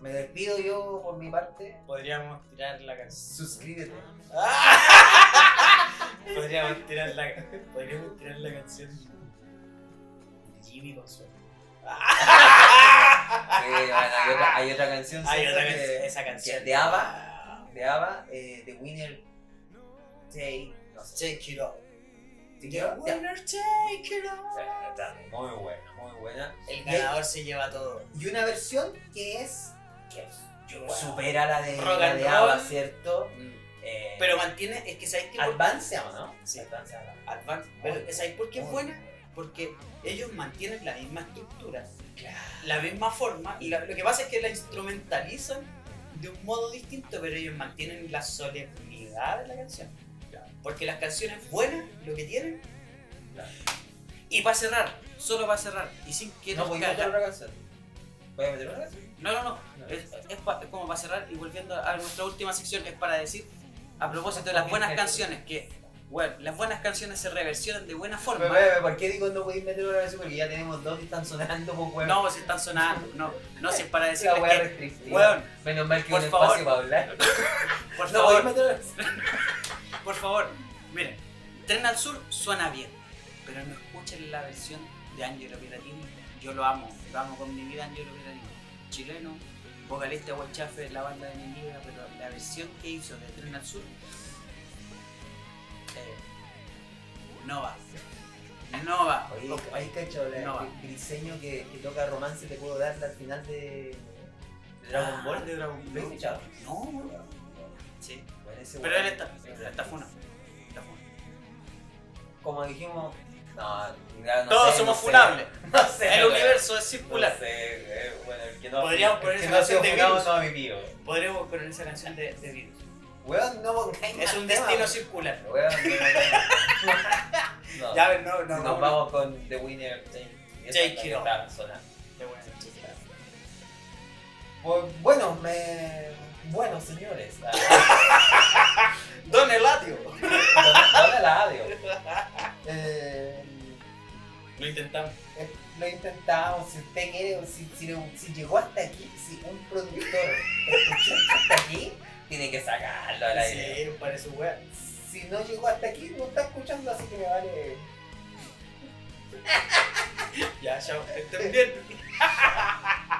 Me despido yo por mi parte. Podríamos tirar la canción. Suscríbete. Podríamos tirar la, podríamos tirar la canción de Jimmy Consuelo. Eh, bueno, hay, otra, hay otra canción. Hay otra que- canción, esa canción. que de ABBA, de ABBA, eh, The Winner Take. No sé. Take it all. ¿Sí The que winner take it all. Muy buena, muy buena. El ganador se lleva todo. Y una versión que es. Que Bueno. supera la de, la de. ABBA, ¿cierto? Eh, Pero mantiene, es que sabéis que Advance llama, ¿no? Sí. Advance. Advance. Pero ¿sabéis por qué es buena? Porque ellos mantienen la misma estructura, la misma forma, y la- lo que pasa es que la instrumentalizan de un modo distinto, pero ellos mantienen la solemnidad de la canción. Porque las canciones buenas, lo que tienen. Y para cerrar, solo para cerrar, y sin que No, nos voy a meter otra canción. ¿Voy a meter otra canción? No, no, no. Es, es pa- como para cerrar y volviendo a nuestra última sección, es para decir, a propósito de las buenas canciones, que, bueno, las buenas canciones se reversionan de buena forma. Pero, pero, ¿Por qué digo no podéis meter otra canción? Porque ya tenemos dos que están sonando, pues, weón. No, si están sonando, no, no, si es para weá que, restrictiva. weón, Menos mal que por un favor. para hablar. por No, favor, meter por favor, miren, Tren al Sur suena bien, pero no escuchen la versión de Angelo Piratini. Yo lo amo, lo amo con mi vida Angelo Piratini. Chileno, vocalista de Huachafe de la banda de mi vida, pero la versión que hizo de Tren al Sur eh, no va. No va. Oye, ahí cacho, la- No el diseño que, que toca romance te puedo dar al final de, Dragon Ah, Ball. de Dragon ¿Lo he Ball. escuchado? No, no. Sí. Bueno, Pero él está, está funa. Está funa. como dijimos, no, no Todos sé, somos no sé. funables. No sé. El universo es circular. sé, eh, bueno, el que no, Podríamos el poner que esa canción de virus. no ha vivido. Podríamos poner esa canción de, de virus. Weón, no pongáis Es un temas, destino circular. Weón, no. Ya, ver, no, no, nos no. vamos con The Winner, Jake. Pues, bueno, me... Bueno, señores. Don Eladio. ¿Dónde la audio? Eh, Lo intentamos. eh, lo intentamos, si usted quiere, si, si, le- si llegó hasta aquí, si un productor escuchó hasta aquí, tiene que sacarlo al aire. Sí, parece wea. Si no llegó hasta aquí, no está escuchando, así que me vale. Ya, chao. Estén bien.